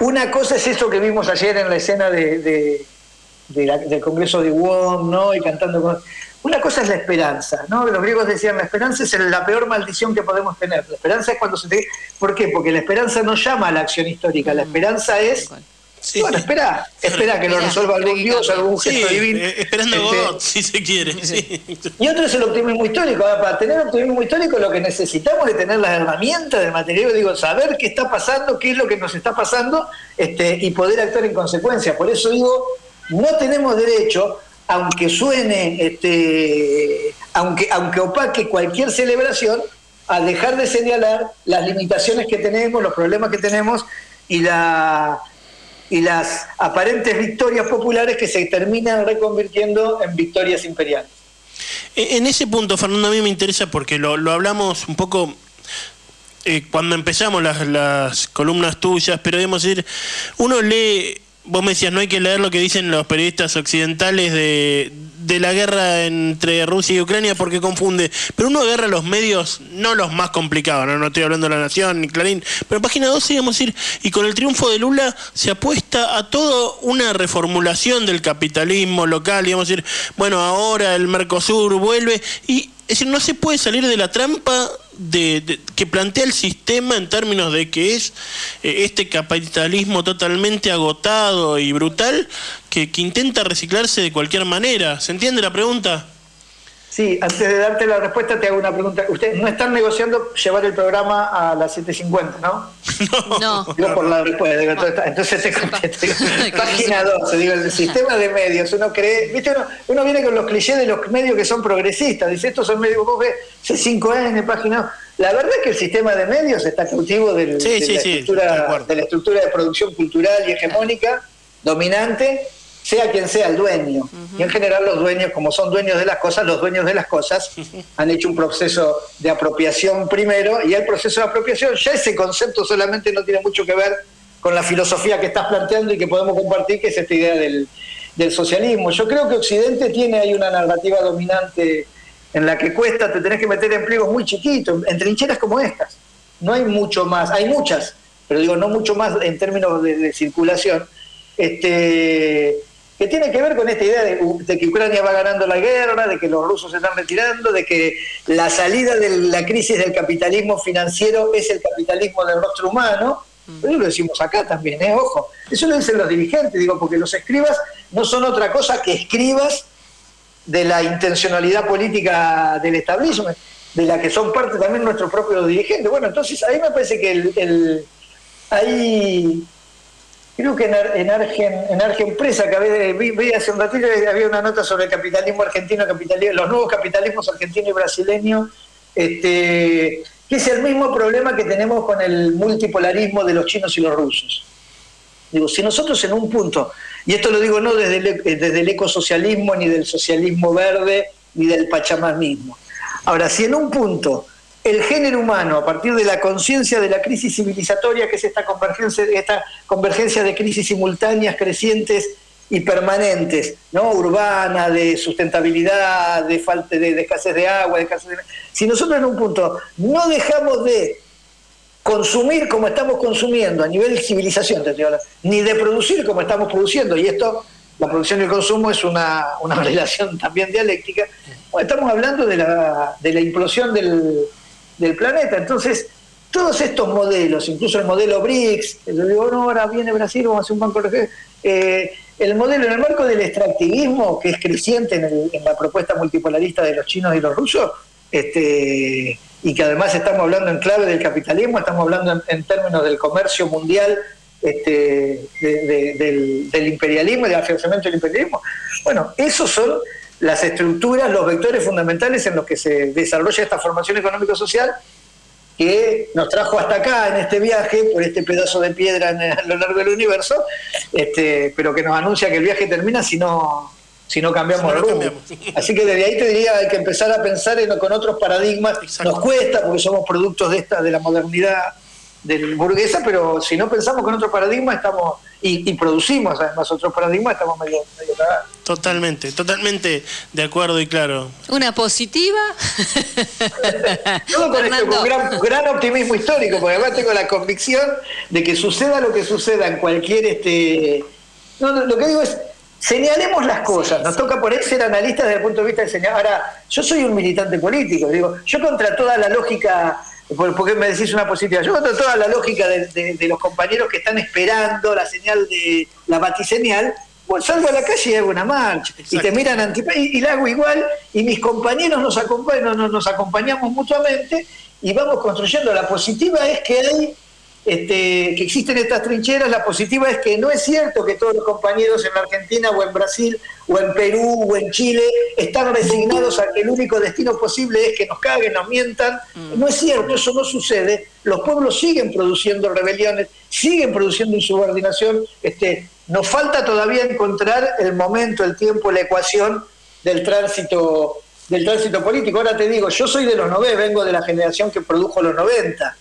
una cosa es eso que vimos ayer en la escena de, del Congreso de Wong, ¿no? Y cantando con... Una cosa es la esperanza, ¿no? Los griegos decían, la esperanza es la peor maldición que podemos tener. La esperanza es cuando se te... ¿Por qué? Porque la esperanza no llama a la acción histórica, la esperanza es bueno, espera, espera que lo resuelva algún dios, algún gesto divino. Eh, esperando a este, God, si se quiere. Y otro es el optimismo histórico. Para tener optimismo histórico lo que necesitamos es tener las herramientas del material, digo, saber qué está pasando, qué es lo que nos está pasando este, y poder actuar en consecuencia. Por eso digo, no tenemos derecho, aunque suene, este, aunque, aunque opaque cualquier celebración, a dejar de señalar las limitaciones que tenemos, los problemas que tenemos y la y las aparentes victorias populares que se terminan reconvirtiendo en victorias imperiales. E, en ese punto, Fernando, a mí me interesa porque lo, hablamos un poco eh, cuando empezamos las, las columnas tuyas, pero debemos decir, uno lee vos me decías, no hay que leer lo que dicen los periodistas occidentales de, de, la guerra entre Rusia y Ucrania porque confunde. Pero uno agarra los medios, no los más complicados, no, estoy hablando de La Nación ni Clarín, pero en página 12, digamos decir, y con el triunfo de Lula se apuesta a toda una reformulación del capitalismo local, digamos decir, bueno, ahora el Mercosur vuelve y es decir, no se puede salir de la trampa de, que plantea el sistema en términos de que es eh, este capitalismo totalmente agotado y brutal que, que intenta reciclarse de cualquier manera. ¿Se entiende la pregunta? Sí, antes de darte la respuesta te hago una pregunta. Ustedes no están negociando llevar el programa a las 7.50, ¿no? No. Yo por la respuesta. Entonces te contesto. Página 12, digo, el sistema de medios. Uno cree, viste, uno, viene con los clichés de los medios que son progresistas. Dice, estos son medios, vos ves, C5N, página... La verdad es que el sistema de medios está cautivo de, la estructura, de la estructura de producción cultural y hegemónica dominante sea quien sea el dueño. Y en general los dueños, como son dueños de las cosas, los dueños de las cosas han hecho un proceso de apropiación primero y el proceso de apropiación, ya ese concepto solamente no tiene mucho que ver con la filosofía que estás planteando y que podemos compartir, que es esta idea del, del socialismo. Yo creo que Occidente tiene ahí una narrativa dominante en la que cuesta, te tenés que meter en pliegos muy chiquitos, en trincheras como estas. No hay mucho más, hay muchas, pero digo, no mucho más en términos de, de circulación. Este, que tiene que ver con esta idea de, que Ucrania va ganando la guerra, de que los rusos se están retirando, de que la salida de la crisis del capitalismo financiero es el capitalismo del rostro humano. Mm. Eso lo decimos acá también, ¿eh? ojo. Eso lo dicen los dirigentes, digo, porque los escribas no son otra cosa que escribas de la intencionalidad política del establishment, de la que son parte también nuestros propios dirigentes. Bueno, entonces ahí me parece que el, el hay creo que en, Argen, en Argenpresa, que vi, hace un ratito, había una nota sobre el capitalismo argentino, capitalismo, los nuevos capitalismos argentino y brasileño, este, que es el mismo problema que tenemos con el multipolarismo de los chinos y los rusos. Digo, si nosotros en un punto, y esto lo digo no desde el, desde el ecosocialismo, ni del socialismo verde, ni del pachamanismo. Ahora, si en un punto el género humano, a partir de la conciencia de la crisis civilizatoria, que es esta convergencia, esta convergencia de crisis simultáneas, crecientes y permanentes, ¿no? urbana, de sustentabilidad, de falta de, escasez de agua, de escasez de... Si nosotros en un punto no dejamos de consumir como estamos consumiendo a nivel de civilización, ni de producir como estamos produciendo, y esto, la producción y el consumo es una, una relación también dialéctica, estamos hablando de la, de la implosión del, del planeta. Entonces, todos estos modelos, incluso el modelo BRICS, yo digo, no, ahora viene Brasil, vamos a hacer un banco eh, el modelo en el marco del extractivismo, que es creciente en, la propuesta multipolarista de los chinos y los rusos, este, y que además estamos hablando en clave del capitalismo, estamos hablando en, términos del comercio mundial, este, del, del, imperialismo del afianzamiento del imperialismo. Bueno, esos son las estructuras, los vectores fundamentales en los que se desarrolla esta formación económico-social que nos trajo hasta acá en este viaje, por este pedazo de piedra a lo largo del universo, este, pero que nos anuncia que el viaje termina si no, si no cambiamos el rumbo. Así que desde ahí te diría hay que empezar a pensar en, con otros paradigmas. Nos cuesta porque somos productos de esta, de la modernidad del burguesa, pero si no pensamos con otro paradigma estamos y, producimos además otros paradigmas, estamos medio, medio cagados. Totalmente, totalmente de acuerdo y claro. Una positiva. Todo con, este, con gran, gran, optimismo histórico, porque además tengo la convicción de que suceda lo que suceda en cualquier este. No, lo que digo es, señalemos las cosas. Nos toca por ahí ser analistas desde el punto de vista de señalar. Ahora, yo soy un militante político, digo, yo contra toda la lógica porque me decís una positiva. Yo contra toda la lógica de, los compañeros que están esperando la señal de la batiseñal, pues salgo a la calle y hago una marcha. Y te miran anti y, y, la hago igual, y mis compañeros nos acompañan, nos, nos acompañamos mutuamente y vamos construyendo. La positiva es que hay este, que existen estas trincheras, la positiva es que no es cierto que todos los compañeros en Argentina o en Brasil o en Perú o en Chile están resignados a que el único destino posible es que nos caguen, nos mientan. Mm. No es cierto, eso no sucede. Los pueblos siguen produciendo rebeliones, siguen produciendo insubordinación. Este, nos falta todavía encontrar el momento, el tiempo, la ecuación del tránsito del tránsito político. Ahora te digo, yo soy de los 90, vengo de la generación que produjo los 90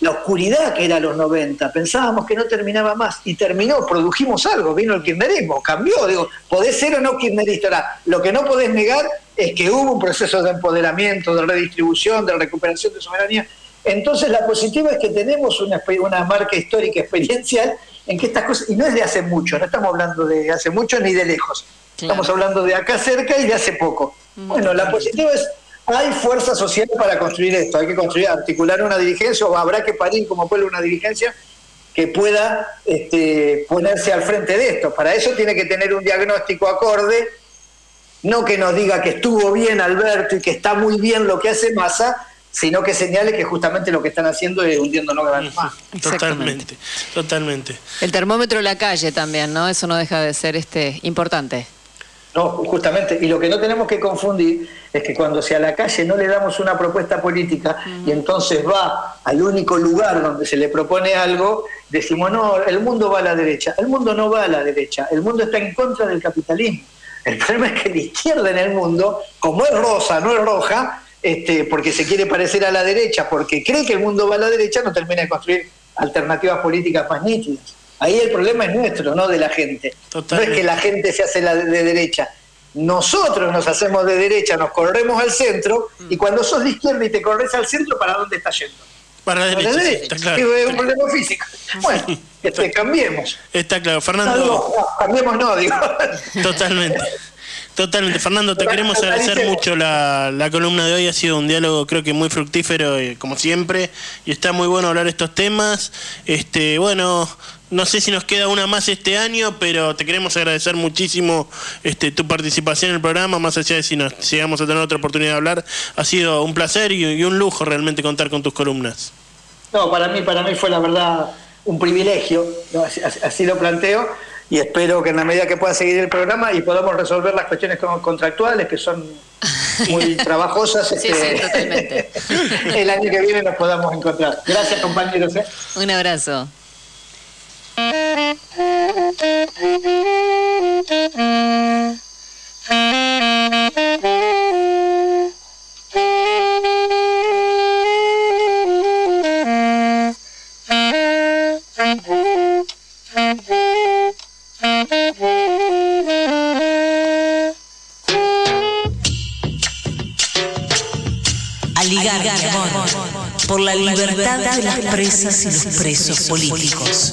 la oscuridad que era los 90. Pensábamos que no terminaba más y terminó, produjimos algo, vino el kirchnerismo, cambió. Digo, podés ser o no kirchnerista. Ahora, lo que no podés negar es que hubo un proceso de empoderamiento, de redistribución, de recuperación de soberanía. Entonces, la positiva es que tenemos una, una marca histórica experiencial en que estas cosas, y no es de hace mucho, no estamos hablando de hace mucho ni de lejos, estamos hablando de acá cerca y de hace poco. Bueno, la positiva es hay fuerza social para construir esto, hay que construir, articular una dirigencia o habrá que parir como pueblo una dirigencia que pueda este, ponerse al frente de esto. Para eso tiene que tener un diagnóstico acorde, no que nos diga que estuvo bien Alberto y que está muy bien lo que hace Massa, sino que señale que justamente lo que están haciendo es hundiéndonos cada más. Totalmente, totalmente. El termómetro de la calle también, ¿no? Eso no deja de ser este importante. No, justamente, y lo que no tenemos que confundir es que cuando sea a la calle no le damos una propuesta política y entonces va al único lugar donde se le propone algo, decimos, no, el mundo va a la derecha. El mundo no va a la derecha, el mundo está en contra del capitalismo. El problema es que la izquierda en el mundo, como es rosa, no es roja, este, porque se quiere parecer a la derecha, porque cree que el mundo va a la derecha, no termina de construir alternativas políticas más nítidas. Ahí el problema es nuestro, no de la gente. No es que la gente se hace la de, derecha. Nosotros nos hacemos de derecha, nos corremos al centro, y cuando sos de izquierda y te corres al centro, ¿para dónde estás yendo? Para la derecha. Es un problema físico. Bueno, este, cambiemos. Está claro. Fernando. No, cambiemos no, digo. Totalmente. Totalmente. Fernando, te queremos agradecer mucho la, columna de hoy. Ha sido un diálogo creo que muy fructífero, eh, como siempre. Y está muy bueno hablar estos temas. Este, bueno, no sé si nos queda una más este año, pero te queremos agradecer muchísimo este, tu participación en el programa, más allá de si nos llegamos a tener otra oportunidad de hablar. Ha sido un placer y, un lujo realmente contar con tus columnas. No, para mí, para mí fue la verdad un privilegio, así lo planteo y espero que en la medida que pueda seguir el programa y podamos resolver las cuestiones contractuales que son muy trabajosas, este, el año que viene nos podamos encontrar. Gracias compañeros. ¿eh? Un abrazo. Por la libertad de las presas y los presos políticos.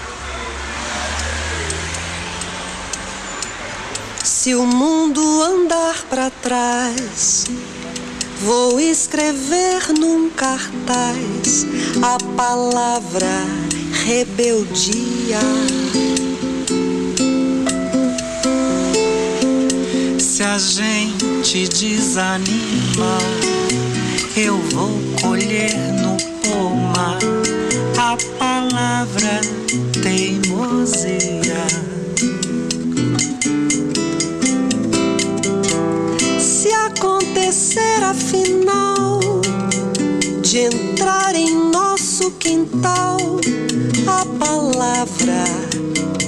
Se o mundo andar para trás, vou escrever num cartaz a palavra rebeldia. Se a gente desanima, eu vou colher no pomar a palavra teimosia. Acontecer afinal de entrar em nosso quintal a palavra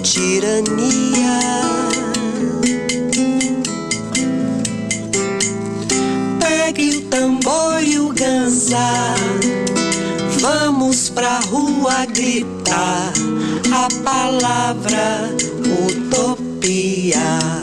tirania. Pegue o tambor e o ganzá. Vamos pra rua gritar a palavra utopia.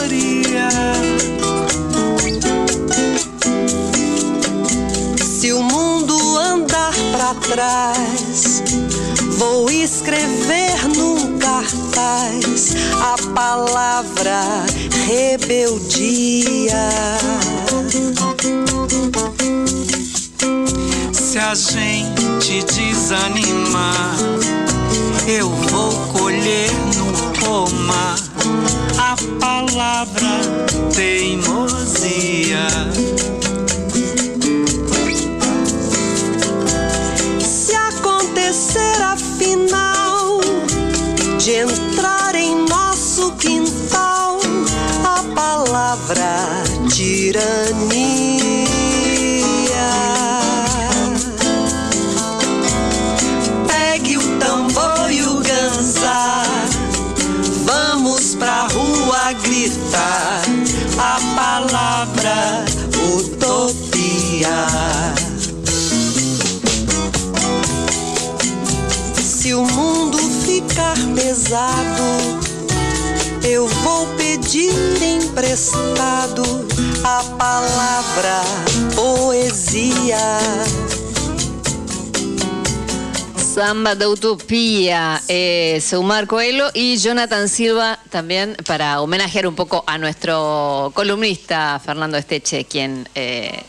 Vou escrever num cartaz a palavra rebeldia. Se a gente desanimar, eu vou colher no pomar a palavra teimosia. De entrar em nosso quintal a palavra tirania. Pesado, eu vou pedir emprestado a palavra poesia. Samba de Utopía, es Omar Coelho y Jonathan Silva también para homenajear un poco a nuestro columnista Fernando Esteche, quien eh,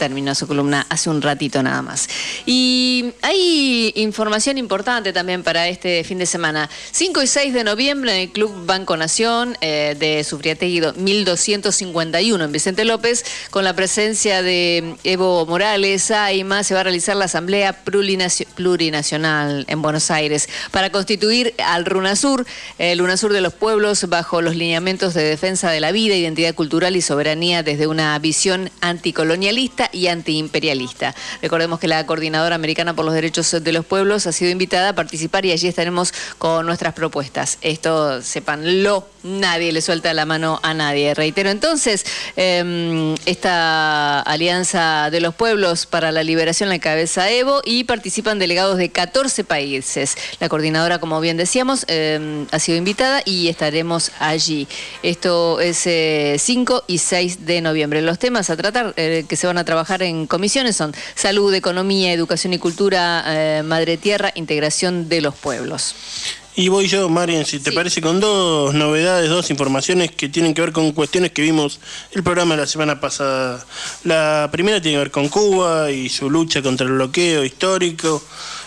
terminó su columna hace un ratito nada más. Y hay información importante también para este fin de semana. 5 y 6 de noviembre en el Club Banco Nación eh, de Sufriategui 1251 en Vicente López, con la presencia de Evo Morales, AIMA, se va a realizar la Asamblea Plurinacio- Plurinacional en Buenos Aires para constituir al RUNASUR, el UNASUR de los pueblos, bajo los lineamientos de defensa de la vida, identidad cultural y soberanía desde una visión anticolonialista y antiimperialista. Recordemos que la Coordinadora Americana por los Derechos de los Pueblos ha sido invitada a participar y allí estaremos con nuestras propuestas. Esto, sépanlo, nadie le suelta la mano a nadie. Reitero entonces, eh, esta Alianza de los Pueblos para la Liberación la cabeza Evo y participan delegados de 14 países. La coordinadora, como bien decíamos, eh, ha sido invitada y estaremos allí. Esto es eh, 5 y 6 de noviembre. Los temas a tratar eh, que se van a trabajar en comisiones son salud, economía, educación y cultura, eh, madre tierra, integración de los pueblos. Y voy yo, Marian, si te parece, con dos novedades, dos informaciones que tienen que ver con cuestiones que vimos el programa la semana pasada. La primera tiene que ver con Cuba y su lucha contra el bloqueo histórico.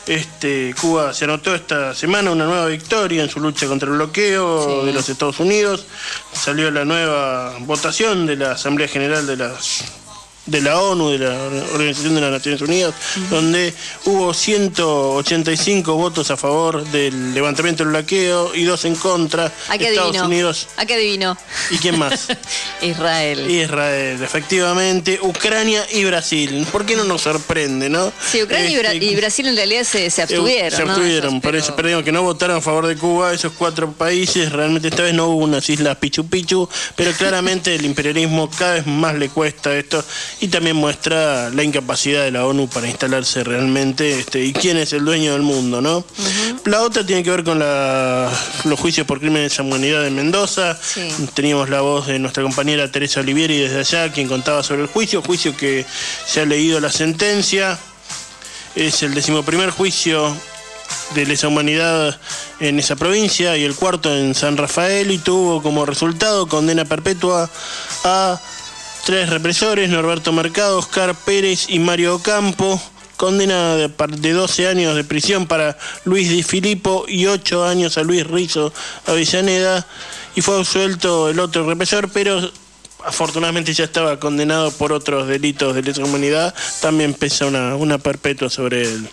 Este, Cuba se anotó esta semana una nueva victoria en su lucha contra el bloqueo de los Estados Unidos. Salió la nueva votación de la Asamblea General de las de la ONU, de la Organización de las Naciones Unidas, donde hubo 185 votos a favor del levantamiento del bloqueo y dos en contra. ¿A qué Estados adivino? Unidos ¿A qué adivino? y quién más? Israel. Israel, efectivamente, Ucrania y Brasil. ¿Por qué no nos sorprende, no? Sí, Ucrania y, Bra- Este, y Brasil en realidad se, se abstuvieron. se abstuvieron, pero digo que no votaron a favor de Cuba esos cuatro países. Realmente esta vez no hubo unas islas Pichu Pichu, pero claramente el imperialismo cada vez más le cuesta esto y también muestra la incapacidad de la ONU para instalarse realmente este, y quién es el dueño del mundo, ¿no? La otra tiene que ver con la- los juicios por crímenes de humanidad en Mendoza. Teníamos la voz de nuestra compañera Teresa Olivieri desde allá, quien contaba sobre el juicio, juicio que se ha leído la sentencia. Es el decimoprimer juicio de lesa humanidad en esa provincia y el cuarto en San Rafael y tuvo como resultado condena perpetua a tres represores, Norberto Mercado, Oscar Pérez y Mario Campo, condena de, de 12 años de prisión para Luis Di Filippo y 8 años a Luis Rizo Avellaneda y fue absuelto el otro represor, pero afortunadamente ya estaba condenado por otros delitos de lesa humanidad, también pesa una, una perpetua sobre él.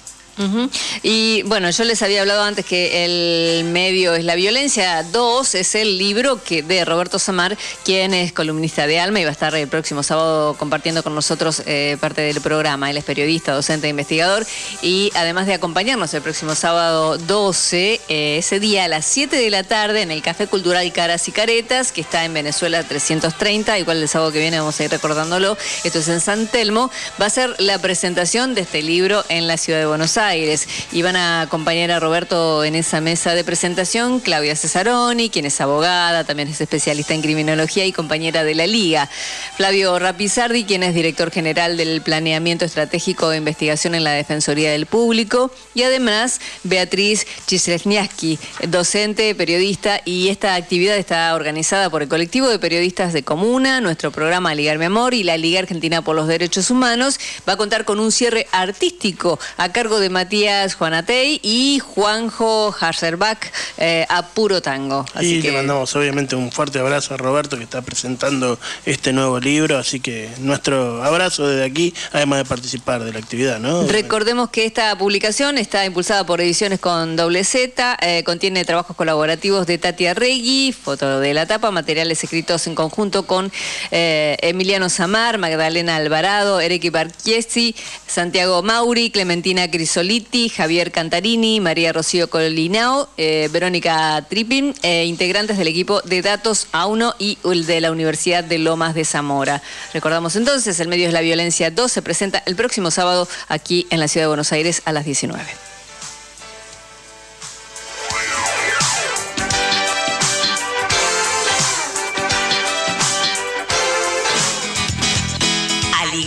Y bueno, yo les había hablado antes que el medio es la violencia. 2, es el libro que de Roberto Samar, quien es columnista de Alma y va a estar el próximo sábado compartiendo con nosotros eh, parte del programa. Él es periodista, docente e investigador y además de acompañarnos el próximo sábado 12, eh, ese día a las 7 de la tarde en el Café Cultural Caras y Caretas, que está en Venezuela 330, igual el sábado que viene vamos a ir recordándolo, esto es en San Telmo, va a ser la presentación de este libro en la ciudad de Buenos Aires y van a acompañar a Roberto en esa mesa de presentación Claudia Cesaroni, quien es abogada, también es especialista en criminología y compañera de la Liga. Flavio Rapizardi, quien es director general del Planeamiento Estratégico de Investigación en la Defensoría del Público y además Beatriz Chislewniaski, docente, periodista y esta actividad está organizada por el colectivo de periodistas de Comuna, nuestro programa Ligar Mi Amor y la Liga Argentina por los Derechos Humanos. Va a contar con un cierre artístico a cargo de Matías Juanatey y Juanjo Harserbach eh, a puro tango. Así y que le mandamos obviamente un fuerte abrazo a Roberto que está presentando este nuevo libro, así que nuestro abrazo desde aquí, además de participar de la actividad, ¿no? Recordemos que esta publicación está impulsada por Ediciones con doble Z, eh, contiene trabajos colaborativos de Tati Arregui, foto de la tapa, materiales escritos en conjunto con eh, Emiliano Samar, Magdalena Alvarado, Eric Barchiesi, Santiago Mauri, Clementina Crisoliti, Javier Cantarini, María Rocío Colinao, eh, Verónica Trippin, eh, integrantes del equipo de Datos A1 y el de la Universidad de Lomas de Zamora. Recordamos entonces, el medio es la violencia 2 se presenta el próximo sábado aquí en la ciudad de Buenos Aires a las 19.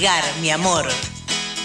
A mi amor.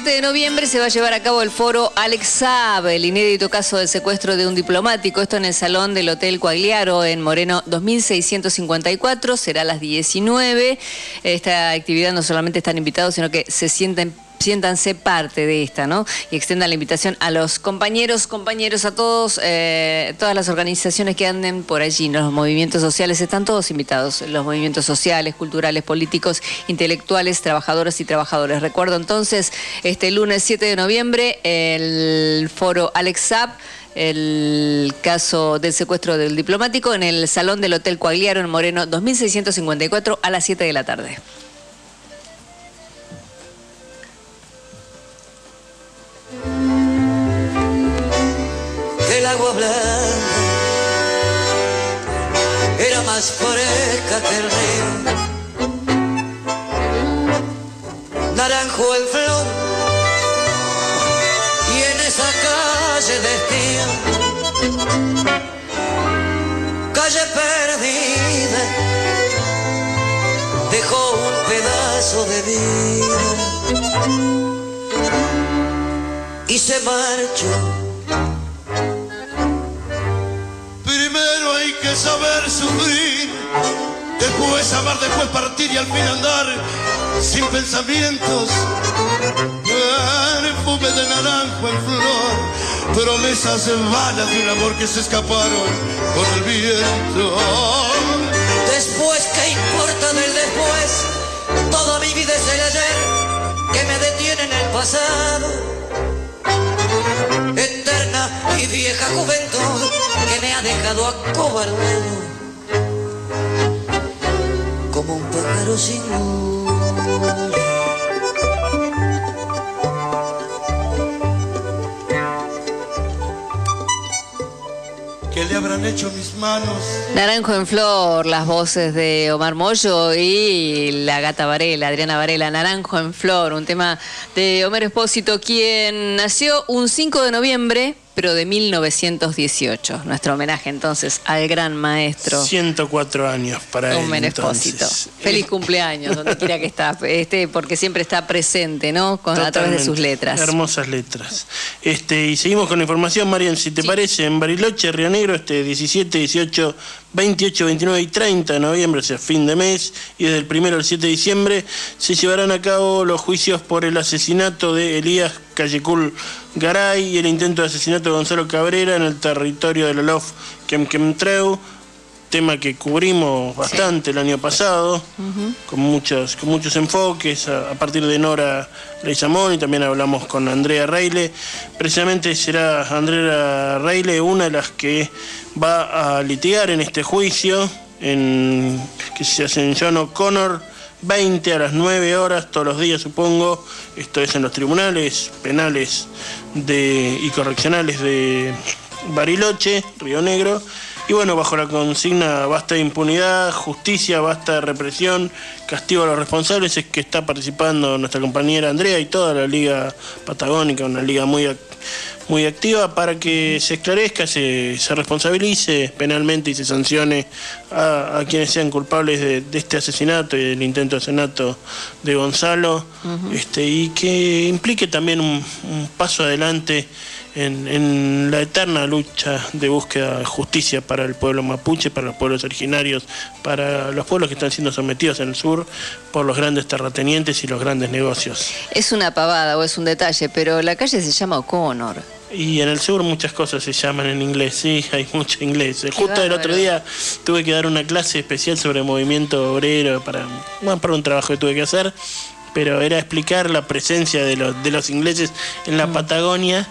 7 de noviembre se va a llevar a cabo el foro Alex Saab, el inédito caso del secuestro de un diplomático. Esto en el salón del Hotel Coagliaro en Moreno 2654. Será a las 19. Esta actividad no solamente están invitados, sino que se sienten siéntanse parte de esta, ¿no? Y extendan la invitación a los compañeros, compañeros, a todos, eh, todas las organizaciones que anden por allí, los movimientos sociales, están todos invitados, los movimientos sociales, culturales, políticos, intelectuales, trabajadores y trabajadores. Recuerdo entonces, este lunes 7 de noviembre, el foro Alex Zapp, el caso del secuestro del diplomático en el salón del Hotel Coagliaro en Moreno 2654 a las 7 de la tarde. El agua blanca. Era más fresca que el río. Naranjo en flor. Y en esa calle de estío, calle perdida, dejó un pedazo de vida. Y se marchó. Que saber sufrir, después amar, después partir y al fin andar sin pensamientos. Perfume de naranjo en flor, promesas vanas de un amor que se escaparon con el viento. Después, ¿qué importa del después? Toda mi vida es el ayer que me detiene en el pasado. Y vieja juventud que me ha dejado acobardado como un pájaro sin luz. Que le habrán hecho mis manos? Naranjo en Flor, las voces de Omar Mollo y la gata Varela, Adriana Varela, Naranjo en Flor, un tema de Homero Espósito, quien nació un 5 de noviembre pero de 1918. Nuestro homenaje entonces al gran maestro. 104 años para él. Homero Espósito. entonces. Feliz cumpleaños, donde quiera que está, este, porque siempre está presente, ¿no? Con, a través de sus letras. Hermosas letras. Este, y seguimos con la información, Marian, si te parece, en Bariloche, Río Negro, este 17, 18, 28, 29 y 30 de noviembre, o sea, fin de mes, y desde el 1 al 7 de diciembre, se llevarán a cabo los juicios por el asesinato de Elías Callecul Garay y el intento de asesinato de Gonzalo Cabrera en el territorio de la LOF Quemquemtreu, tema que cubrimos bastante el año pasado con muchos, con muchos enfoques, a, a partir de Nora Leizamón y también hablamos con Andrea Reile. Precisamente será Andrea Reile una de las que va a litigar en este juicio en, que se hace en John O'Connor. 20 a las 9 horas todos los días supongo, esto es en los tribunales penales de, y correccionales de Bariloche, Río Negro, y bueno, bajo la consigna basta de impunidad, justicia, basta de represión, castigo a los responsables, es que está participando nuestra compañera Andrea y toda la Liga Patagónica, una liga muy, muy activa para que se esclarezca, se, se responsabilice penalmente y se sancione a, a quienes sean culpables de, de este asesinato y del intento de asesinato de Gonzalo, este, y que implique también un, un paso adelante en, en la eterna lucha de búsqueda de justicia para el pueblo mapuche, para los pueblos originarios, para los pueblos que están siendo sometidos en el sur por los grandes terratenientes y los grandes negocios. Es una pavada o es un detalle, pero la calle se llama O'Connor. Y en el sur muchas cosas se llaman en inglés, sí, hay mucho inglés. Justo el otro día tuve que dar una clase especial sobre movimiento obrero para, bueno, para un trabajo que tuve que hacer, pero era explicar la presencia de los, de los ingleses en la Patagonia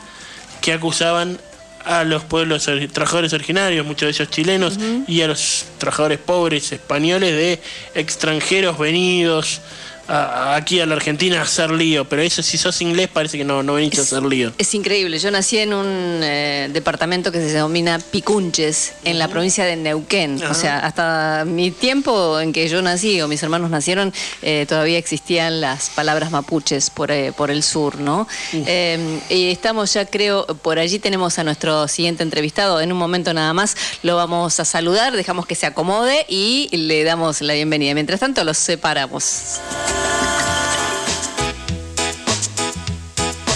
que acusaban a los pueblos trabajadores originarios, muchos de ellos chilenos, y a los trabajadores pobres españoles de extranjeros venidos a- aquí a la Argentina a hacer lío. Pero eso, si sos inglés, parece que no, no venís a hacer lío. Es increíble. Yo nací en un eh, departamento que se denomina Picunches, en la provincia de Neuquén. O sea, hasta mi tiempo en que yo nací o mis hermanos nacieron, eh, todavía existían las palabras mapuches por, eh, por el sur, ¿no? Eh, y estamos ya, creo, por allí tenemos a nuestro siguiente entrevistado. En un momento nada más lo vamos a saludar, dejamos que se acomode y le damos la bienvenida. Mientras tanto, los separamos.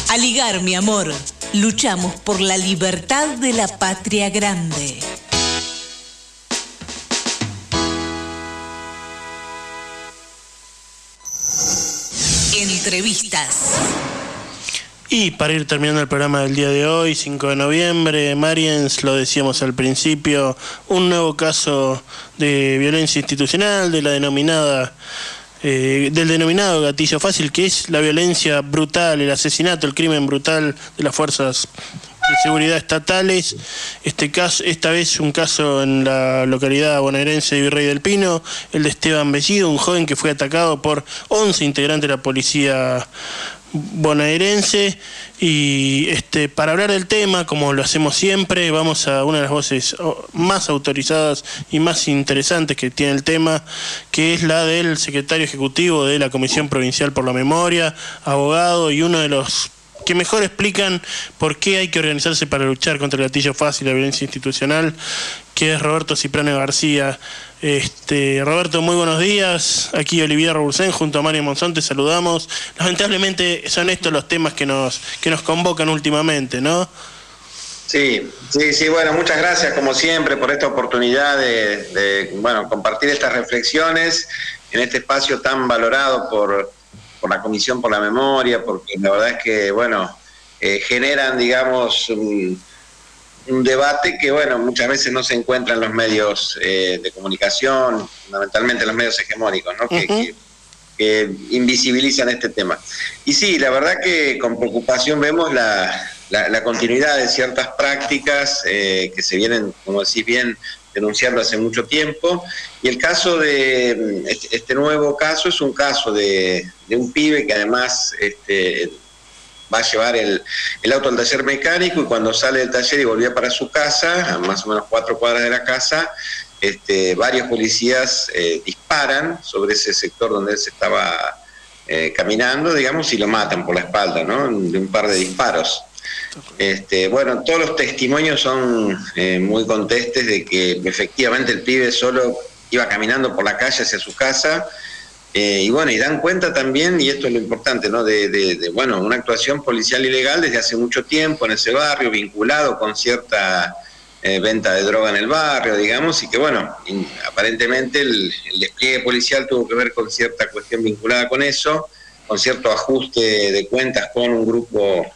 A ligar, mi amor. Luchamos por la libertad de la patria grande. Entrevistas. Y para ir terminando el programa del día de hoy, 5 de noviembre, Mariens, lo decíamos al principio, un nuevo caso de violencia institucional de la denominada eh, del denominado gatillo fácil, que es la violencia brutal, el asesinato, el crimen brutal de las fuerzas de seguridad estatales. Este caso, esta vez un caso en la localidad bonaerense de Virrey del Pino, el de Esteban Bellido, un joven que fue atacado por 11 integrantes de la policía bonaerense y este para hablar del tema como lo hacemos siempre vamos a una de las voces más autorizadas y más interesantes que tiene el tema que es la del secretario ejecutivo de la Comisión Provincial por la Memoria abogado y uno de los que mejor explican por qué hay que organizarse para luchar contra el gatillo fácil la violencia institucional, que es Roberto Ciprano García. Este, Roberto, muy buenos días. Aquí Olivier Robursén junto a Mario Monzón te saludamos. Lamentablemente son estos los temas que nos, que nos convocan últimamente, ¿no? Sí, sí, sí, bueno, muchas gracias como siempre por esta oportunidad de, de, bueno, compartir estas reflexiones en este espacio tan valorado por, por la Comisión por la Memoria, porque la verdad es que, bueno, eh, generan, digamos, un, un debate que, bueno, muchas veces no se encuentra en los medios eh, de comunicación, fundamentalmente en los medios hegemónicos, ¿no? Que- que- que invisibilizan este tema. Y sí, la verdad que con preocupación vemos la, la- la continuidad de ciertas prácticas eh, que se vienen, como decís bien, denunciando hace mucho tiempo. Y el caso de este, este nuevo caso es un caso de, de un pibe que además este, va a llevar el, el auto al taller mecánico y cuando sale del taller y volvía para su casa, a más o menos cuatro cuadras de la casa, este, varios policías eh, disparan sobre ese sector donde él se estaba eh, caminando, digamos, y lo matan por la espalda, ¿no? De un par de disparos. Este, bueno, todos los testimonios son eh, muy contestes de que efectivamente el pibe solo iba caminando por la calle hacia su casa. Y bueno, y dan cuenta también, y esto es lo importante, ¿no? De, de, bueno, una actuación policial ilegal desde hace mucho tiempo en ese barrio, vinculado con cierta eh, venta de droga en el barrio, digamos, y que bueno, aparentemente el, despliegue policial tuvo que ver con cierta cuestión vinculada con eso, con cierto ajuste de cuentas con un grupo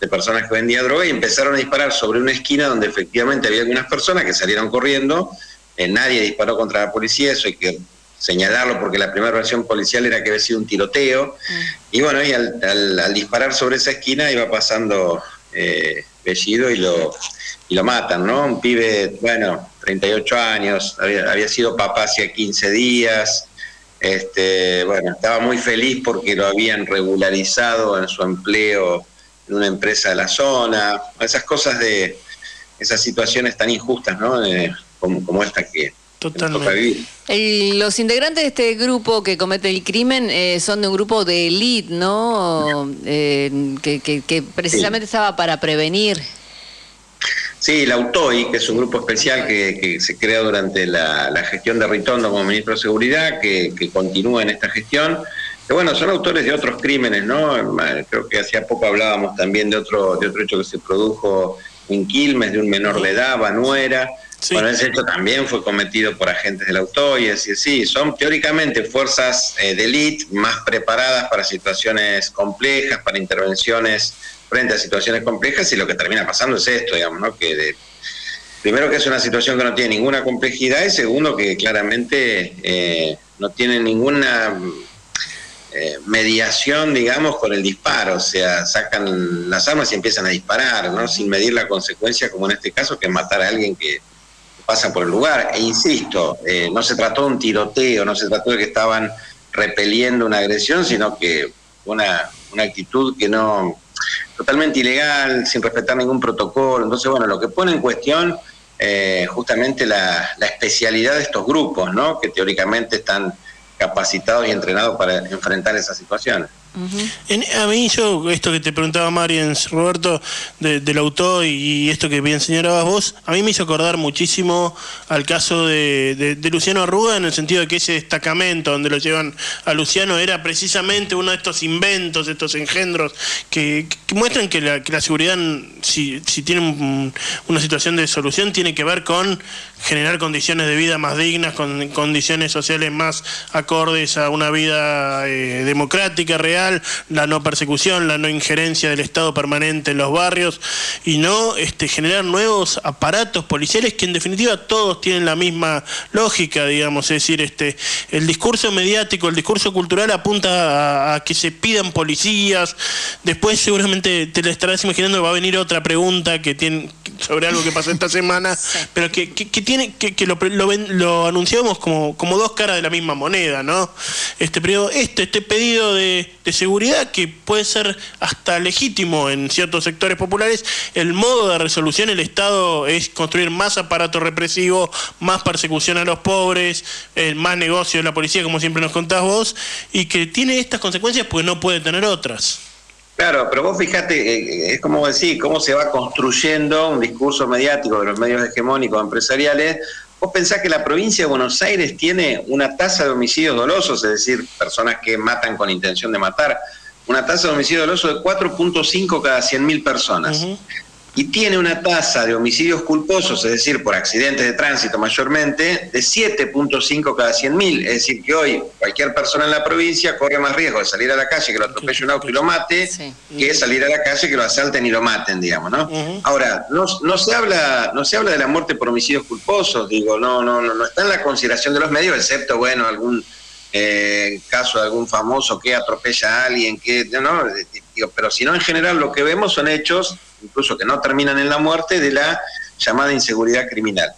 de personas que vendía droga y empezaron a disparar sobre una esquina donde efectivamente había algunas personas que salieron corriendo, eh, nadie disparó contra la policía, eso hay que señalarlo porque la primera versión policial era que había sido un tiroteo, y bueno, y al, disparar sobre esa esquina iba pasando eh, Bellido y lo y lo matan, ¿no? Un pibe, bueno, 38 años, había, sido papá hacía 15 días, este, bueno, estaba muy feliz porque lo habían regularizado en su empleo en una empresa de la zona, esas cosas de, esas situaciones tan injustas, ¿no? como, como esta que, Totalmente. los integrantes de este grupo que comete el crimen eh, son de un grupo de élite, ¿no? Eh, que, que, precisamente estaba para prevenir Sí, la UTOI, que es un grupo especial que, se crea durante la, gestión de Ritondo como ministro de Seguridad, que, continúa en esta gestión. Que bueno, son autores de otros crímenes, ¿no? Creo que hacía poco hablábamos también de otro, de otro hecho que se produjo en Quilmes, de un menor de edad, Banuera. Bueno, ese hecho también fue cometido por agentes de la UTOI, es decir, sí, son teóricamente fuerzas eh, de élite más preparadas para situaciones complejas, para intervenciones frente a situaciones complejas y lo que termina pasando es esto, digamos, ¿no? Que de, primero que es una situación que no tiene ninguna complejidad y segundo que claramente eh, no tiene ninguna eh, mediación, digamos, con el disparo, o sea, sacan las armas y empiezan a disparar, ¿no? Sin medir la consecuencia, como en este caso, que matar a alguien que pasa por el lugar. E insisto, eh, no se trató de un tiroteo, no se trató de que estaban repeliendo una agresión, sino que una, una actitud que no totalmente ilegal, sin respetar ningún protocolo. Entonces, bueno, lo que pone en cuestión eh, justamente la, la, especialidad de estos grupos, ¿no? Que teóricamente están capacitados y entrenados para enfrentar esas situaciones a mí yo, esto que te preguntaba Mariens, Roberto, del autor y esto que bien señalabas vos, a mí me hizo acordar muchísimo al caso de, Luciano Arruga en el sentido de que ese destacamento donde lo llevan a Luciano era precisamente uno de estos inventos, estos engendros que, muestran que la, que la, seguridad, si, si tiene una situación de solución, tiene que ver con generar condiciones de vida más dignas, con condiciones sociales más acordes a una vida eh, democrática, real, la no persecución, la no injerencia del Estado permanente en los barrios y no este, generar nuevos aparatos policiales que en definitiva todos tienen la misma lógica, digamos, es decir, este, el discurso mediático, el discurso cultural apunta a, que se pidan policías, después seguramente te lo estarás imaginando va a venir otra pregunta que tiene sobre algo que pasó esta semana, pero que, tiene que, lo, lo, anunciamos como, como dos caras de la misma moneda, ¿no? Este periodo, este, este pedido de, seguridad que puede ser hasta legítimo en ciertos sectores populares, el modo de resolución el Estado es construir más aparato represivo, más persecución a los pobres, el más negocio de la policía, como siempre nos contás vos, y que tiene estas consecuencias pues no puede tener otras. Claro, pero vos fíjate, eh, es como decir, cómo se va construyendo un discurso mediático de los medios hegemónicos empresariales. Vos pensás que la provincia de Buenos Aires tiene una tasa de homicidios dolosos, es decir, personas que matan con intención de matar, una tasa de homicidio doloso de 4.5 cada 100.000 personas y tiene una tasa de homicidios culposos, es decir, por accidentes de tránsito mayormente, de 7.5 cada 100.000. Es decir, que hoy cualquier persona en la provincia corre más riesgo de salir a la calle que lo atropelle un auto y lo mate, que salir a la calle que lo asalten y lo maten, digamos, ¿no? Ahora, no, no, se habla, no se habla de la muerte por homicidios culposos, digo, no, no, no, no está en la consideración de los medios, excepto, bueno, algún eh, caso de algún famoso que atropella a alguien, que, no, digo, pero si no, en general lo que vemos son hechos incluso que no terminan en la muerte, de la llamada inseguridad criminal.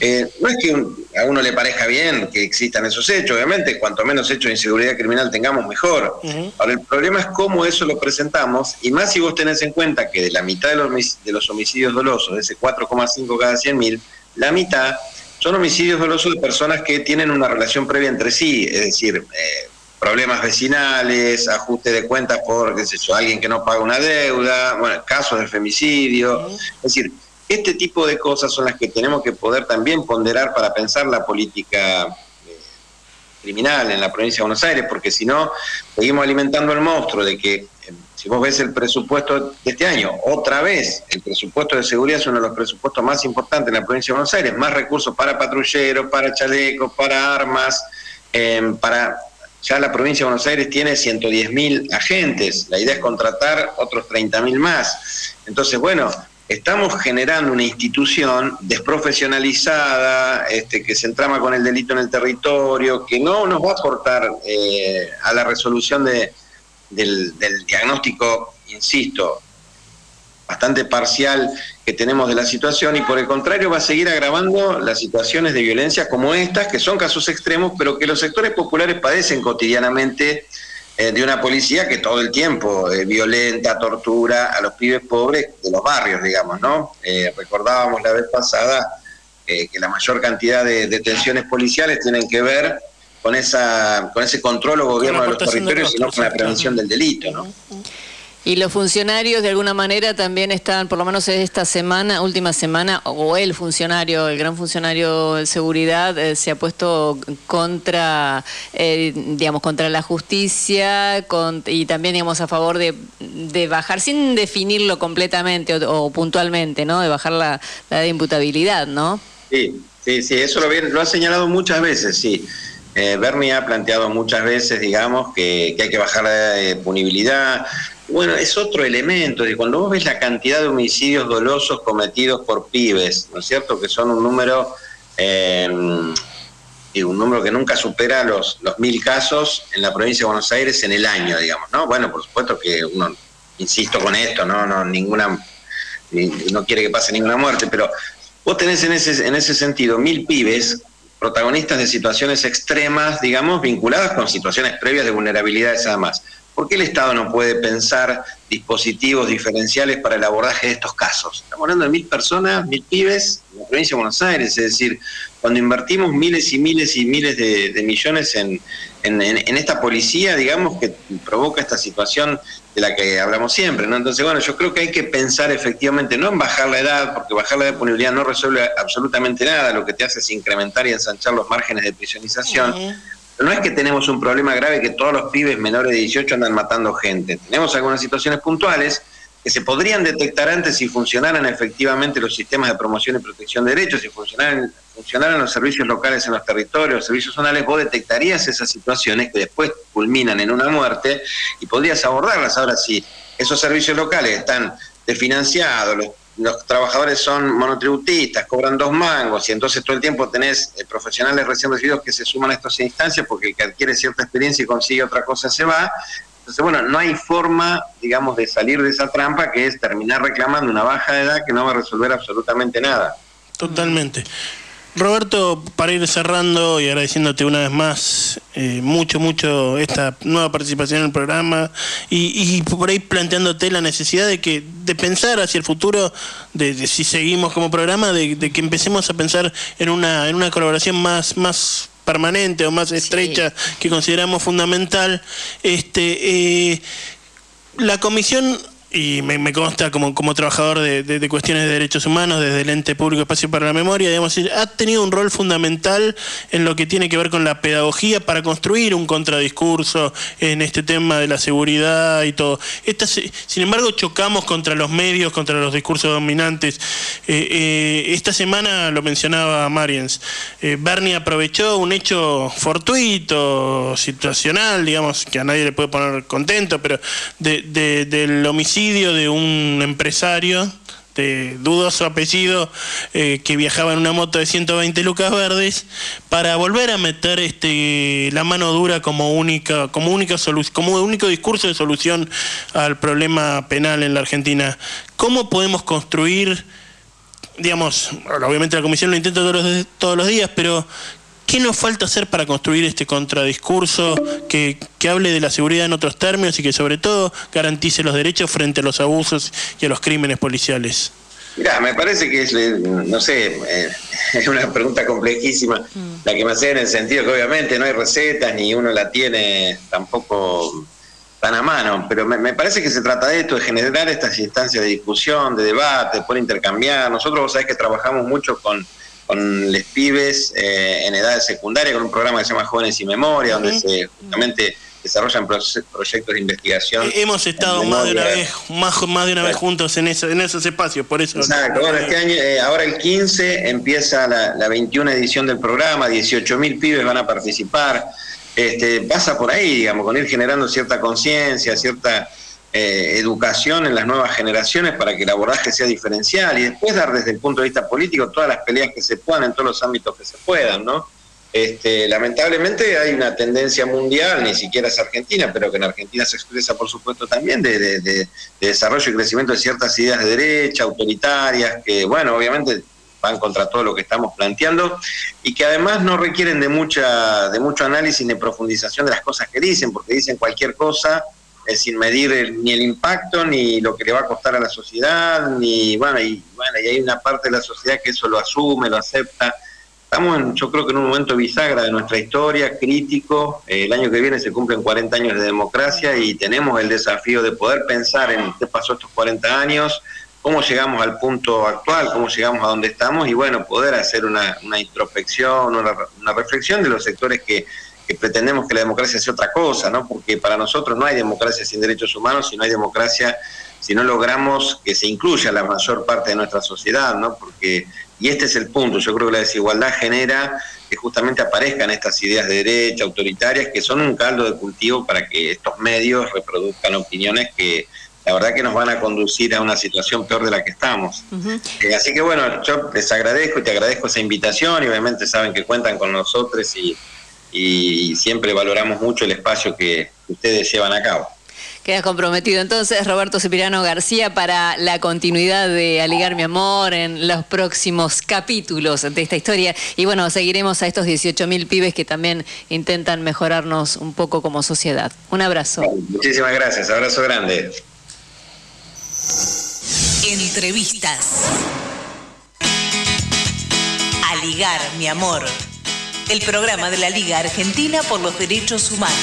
Eh, no es que a uno le parezca bien que existan esos hechos, obviamente, cuanto menos hechos de inseguridad criminal tengamos, mejor. Ahora, el problema es cómo eso lo presentamos, y más si vos tenés en cuenta que de la mitad de los, de los homicidios dolosos, de ese 4,5 cada 100.000, la mitad son homicidios dolosos de personas que tienen una relación previa entre sí, es decir, eh, problemas vecinales, ajuste de cuentas por, qué sé yo, alguien que no paga una deuda, bueno, casos de femicidio, es decir, este tipo de cosas son las que tenemos que poder también ponderar para pensar la política eh, criminal en la provincia de Buenos Aires, porque si no, seguimos alimentando el monstruo de que, eh, si vos ves el presupuesto de este año, otra vez, el presupuesto de seguridad es uno de los presupuestos más importantes en la provincia de Buenos Aires, más recursos para patrulleros, para chalecos, para armas, eh, para... Ya la provincia de Buenos Aires tiene 110.000 agentes, la idea es contratar otros 30.000 más. Entonces, bueno, estamos generando una institución desprofesionalizada, este, que se entrama con el delito en el territorio, que no nos va a aportar eh, a la resolución de, del, del diagnóstico, insisto, bastante parcial que tenemos de la situación y por el contrario va a seguir agravando las situaciones de violencia como estas, que son casos extremos, pero que los sectores populares padecen cotidianamente eh, de una policía que todo el tiempo eh, violenta, tortura a los pibes pobres de los barrios, digamos, ¿no? Eh, recordábamos la vez pasada que la mayor cantidad de detenciones policiales tienen que ver con esa con ese control o gobierno de los territorios y no con la prevención del delito, ¿no? Y los funcionarios de alguna manera también están, por lo menos esta semana, última semana, o el funcionario, el gran funcionario de seguridad, eh, se ha puesto contra, eh, digamos, contra la justicia y también, digamos, a favor de, bajar, sin definirlo completamente o, puntualmente, ¿no? De bajar la, de imputabilidad, ¿no? Sí, sí, sí, eso lo, ha señalado muchas veces, sí. Eh, Bernie ha planteado muchas veces, digamos, que, que hay que bajar la punibilidad bueno, es otro elemento, de cuando vos ves la cantidad de homicidios dolosos cometidos por pibes, ¿no es cierto? Que son un número, eh, un número que nunca supera los, los mil casos en la provincia de Buenos Aires en el año, digamos, ¿no? Bueno, por supuesto que uno, insisto con esto, no, no, ninguna, no quiere que pase ninguna muerte, pero vos tenés en ese, en ese sentido mil pibes protagonistas de situaciones extremas, digamos, vinculadas con situaciones previas de vulnerabilidades además. ¿Por qué el Estado no puede pensar dispositivos diferenciales para el abordaje de estos casos? Estamos hablando de mil personas, mil pibes en la provincia de Buenos Aires, es decir, cuando invertimos miles y miles y miles de, millones en, esta policía, digamos, que provoca esta situación de la que hablamos siempre, ¿no? Entonces, bueno, yo creo que hay que pensar efectivamente, no en bajar la edad, porque bajar la disponibilidad no resuelve absolutamente nada, lo que te hace es incrementar y ensanchar los márgenes de prisionización. No es que tenemos un problema grave que todos los pibes menores de 18 andan matando gente. Tenemos algunas situaciones puntuales que se podrían detectar antes si funcionaran efectivamente los sistemas de promoción y protección de derechos, si funcionaran, funcionaran los servicios locales en los territorios, los servicios zonales, vos detectarías esas situaciones que después culminan en una muerte y podrías abordarlas. Ahora, si esos servicios locales están desfinanciados, los los trabajadores son monotributistas, cobran dos mangos y entonces todo el tiempo tenés eh, profesionales recién recibidos que se suman a estas instancias porque el que adquiere cierta experiencia y consigue otra cosa se va. Entonces, bueno, no hay forma, digamos, de salir de esa trampa que es terminar reclamando una baja de edad que no va a resolver absolutamente nada. Totalmente. Roberto, para ir cerrando y agradeciéndote una vez más eh, mucho, mucho esta nueva participación en el programa y, por ahí planteándote la necesidad de que de pensar hacia el futuro, de, si seguimos como programa, de, que empecemos a pensar en una, en una colaboración más, más permanente o más estrecha que consideramos fundamental. Este, eh, la comisión y me, consta como, como trabajador de, cuestiones de derechos humanos desde el ente público Espacio para la Memoria, digamos, ha tenido un rol fundamental en lo que tiene que ver con la pedagogía para construir un contradiscurso en este tema de la seguridad y todo. Esta, sin embargo, chocamos contra los medios, contra los discursos dominantes. Eh, eh, esta semana lo mencionaba Mariens, eh, Bernie aprovechó un hecho fortuito, situacional, digamos, que a nadie le puede poner contento, pero del homicidio de un empresario de dudoso apellido eh, que viajaba en una moto de 120 lucas verdes para volver a meter este la mano dura como única como única como único discurso de solución al problema penal en la Argentina. ¿Cómo podemos construir digamos, obviamente la comisión lo intenta todos los, todos los días, pero ¿Qué nos falta hacer para construir este contradiscurso que, que, hable de la seguridad en otros términos y que sobre todo garantice los derechos frente a los abusos y a los crímenes policiales? Mira, me parece que es, eh, no sé, eh, es una pregunta complejísima mm. la que me hace en el sentido que obviamente no hay recetas ni uno la tiene tampoco tan a mano, pero me, parece que se trata de esto, de generar estas instancias de discusión, de debate, de poder intercambiar. Nosotros, vos sabés que trabajamos mucho con con los pibes eh, en edad secundaria, con un programa que se llama Jóvenes y Memoria, donde se justamente desarrollan proyectos de investigación. Eh, hemos estado más de una vez, más, más de una vez juntos en, en esos espacios, por eso. Exacto, bueno, este año, eh, ahora el 15 empieza la, la 21 edición del programa, 18.000 pibes van a participar. Este, pasa por ahí, digamos, con ir generando cierta conciencia, cierta eh, educación en las nuevas generaciones para que el abordaje sea diferencial y después dar desde el punto de vista político todas las peleas que se puedan en todos los ámbitos que se puedan, ¿no? Este, lamentablemente hay una tendencia mundial, ni siquiera es Argentina, pero que en Argentina se expresa por supuesto también de, desarrollo y crecimiento de ciertas ideas de derecha, autoritarias, que bueno, obviamente van contra todo lo que estamos planteando y que además no requieren de mucha de mucho análisis ni profundización de las cosas que dicen, porque dicen cualquier cosa sin medir ni el impacto, ni lo que le va a costar a la sociedad, ni bueno, y bueno, y hay una parte de la sociedad que eso lo asume, lo acepta. Estamos, en, yo creo que en un momento bisagra de nuestra historia, crítico. el año que viene se cumplen 40 años de democracia y tenemos el desafío de poder pensar en qué pasó estos 40 años, cómo llegamos al punto actual, cómo llegamos a donde estamos y bueno, poder hacer una, una introspección, una, una reflexión de los sectores que que pretendemos que la democracia sea otra cosa, ¿no? Porque para nosotros no hay democracia sin derechos humanos, si no hay democracia, si no logramos que se incluya la mayor parte de nuestra sociedad, ¿no? Porque, y este es el punto, yo creo que la desigualdad genera que justamente aparezcan estas ideas de derecha, autoritarias, que son un caldo de cultivo para que estos medios reproduzcan opiniones que la verdad que nos van a conducir a una situación peor de la que estamos. Eh, así que bueno, yo les agradezco y te agradezco esa invitación y obviamente saben que cuentan con nosotros y y siempre valoramos mucho el espacio que ustedes llevan a cabo. Quedas comprometido entonces, Roberto Cepirano García, para la continuidad de Aligar mi amor en los próximos capítulos de esta historia. Y bueno, seguiremos a estos 18.000 pibes que también intentan mejorarnos un poco como sociedad. Un abrazo. Muchísimas gracias, abrazo grande. Entrevistas. Aligar mi amor el programa de la Liga Argentina por los Derechos Humanos.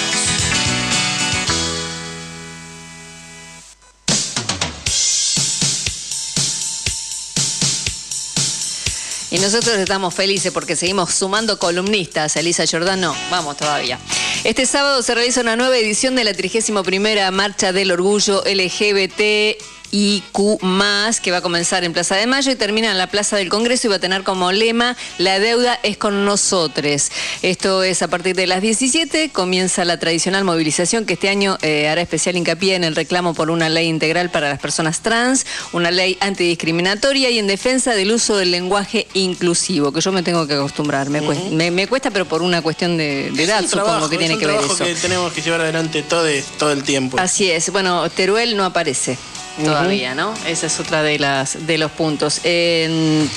Y nosotros estamos felices porque seguimos sumando columnistas. Elisa Giordano, vamos todavía. Este sábado se realiza una nueva edición de la 31 Marcha del Orgullo LGBT IQ que va a comenzar en Plaza de Mayo y termina en la Plaza del Congreso y va a tener como lema La deuda es con nosotros. Esto es a partir de las 17, comienza la tradicional movilización que este año eh, hará especial hincapié en el reclamo por una ley integral para las personas trans, una ley antidiscriminatoria y en defensa del uso del lenguaje inclusivo, que yo me tengo que acostumbrar. Me, cuesta, pero por una cuestión de, edad, supongo que tiene que ver eso. que tenemos que llevar adelante todo, todo el tiempo. Así es. Bueno, Teruel no aparece todavía, ¿no? Esa es otra de las de los puntos.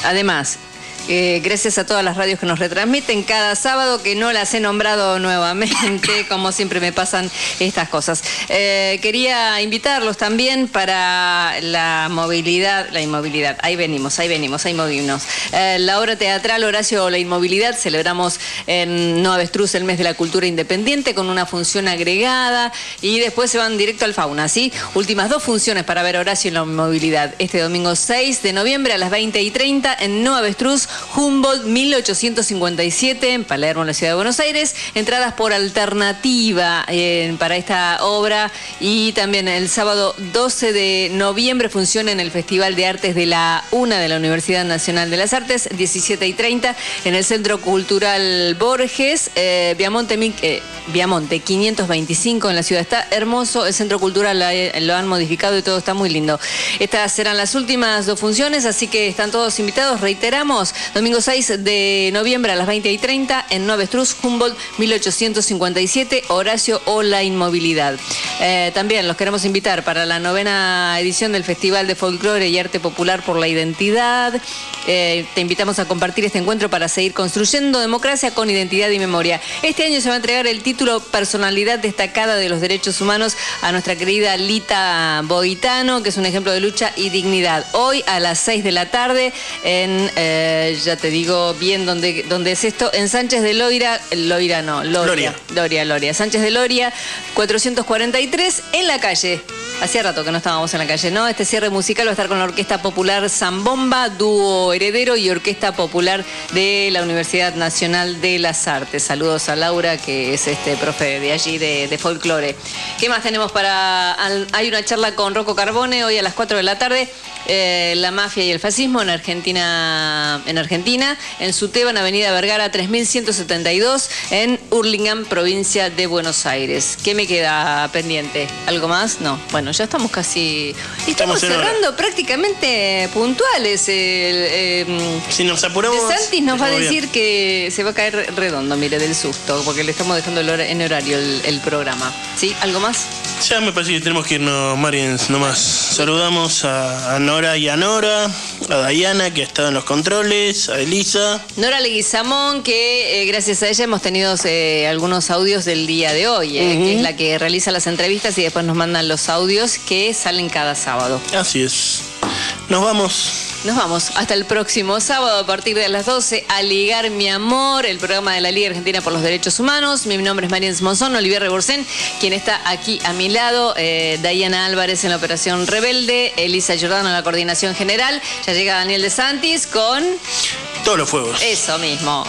además, eh, gracias a todas las radios que nos retransmiten cada sábado, que no las he nombrado nuevamente, como siempre me pasan estas cosas. Eh, quería invitarlos también para la movilidad, la inmovilidad. Ahí venimos, ahí venimos, ahí movimos. Eh, la obra teatral Horacio La Inmovilidad, celebramos en No Avestruz el mes de la cultura independiente con una función agregada y después se van directo al fauna, ¿sí? Últimas dos funciones para ver Horacio en la Inmovilidad. Este domingo 6 de noviembre a las 20 y 30 en No Avestruz Humboldt 1857 en Palermo, en la ciudad de Buenos Aires. Entradas por alternativa eh, para esta obra y también el sábado 12 de noviembre funciona en el Festival de Artes de la UNA de la Universidad Nacional de las Artes, 17 y 30 en el Centro Cultural Borges, eh, Viamonte, eh, Viamonte 525 en la ciudad. Está hermoso, el Centro Cultural lo han modificado y todo está muy lindo. Estas serán las últimas dos funciones, así que están todos invitados. Reiteramos, domingo 6 de noviembre a las 20 y 30 en Nueva Estruz, Humboldt 1857, Horacio o la Inmovilidad. Eh, también los queremos invitar para la novena edición del Festival de Folclore y Arte Popular por la Identidad. Eh, te invitamos a compartir este encuentro para seguir construyendo democracia con identidad y memoria. Este año se va a entregar el título Personalidad Destacada de los Derechos Humanos a nuestra querida Lita Boitano, que es un ejemplo de lucha y dignidad. Hoy a las 6 de la tarde en, eh, ya te digo bien dónde, dónde es esto, en Sánchez de Loira, Loira no, Loria. Loria. Loria, Loria. Sánchez de Loria, 443, en la calle. Hacía rato que no estábamos en la calle, ¿no? Este cierre musical va a estar con la Orquesta Popular Zambomba, dúo heredero y Orquesta Popular de la Universidad Nacional de las Artes. Saludos a Laura, que es este profe de allí de, folclore. ¿Qué más tenemos para.? Hay una charla con Rocco Carbone hoy a las 4 de la tarde. eh, la mafia y el fascismo en Argentina, en Argentina, en Suteban, Avenida Vergara 3172, en Hurlingham, provincia de Buenos Aires. ¿Qué me queda pendiente? ¿Algo más? No. Bueno, ya estamos casi. Estamos, Estamos en hora. cerrando prácticamente puntuales. El, eh, Si nos apuramos. de Santis nos va a bien. decir que se va a caer redondo, mire, del susto, porque le estamos dejando en horario el, el programa. ¿Sí? ¿Algo más? Ya me parece que tenemos que irnos, Mariens, nomás. Saludamos a, a Nora y a Nora, a Diana, que ha estado en los controles, a Elisa. Nora Leguizamón, que eh, gracias a ella hemos tenido eh, algunos audios del día de hoy, eh, que es la que realiza las entrevistas y después nos mandan los audios que salen cada sábado. Así es. Nos vamos. Nos vamos hasta el próximo sábado a partir de las 12 a Ligar Mi Amor, el programa de la Liga Argentina por los Derechos Humanos. Mi nombre es María Monzón, Olivier Reborsen, quien está aquí a mi lado, eh, Diana Álvarez en la operación Rebelde, Elisa Giordano en la coordinación general. Ya llega Daniel de Santis con Todos los fuegos. eso mismo.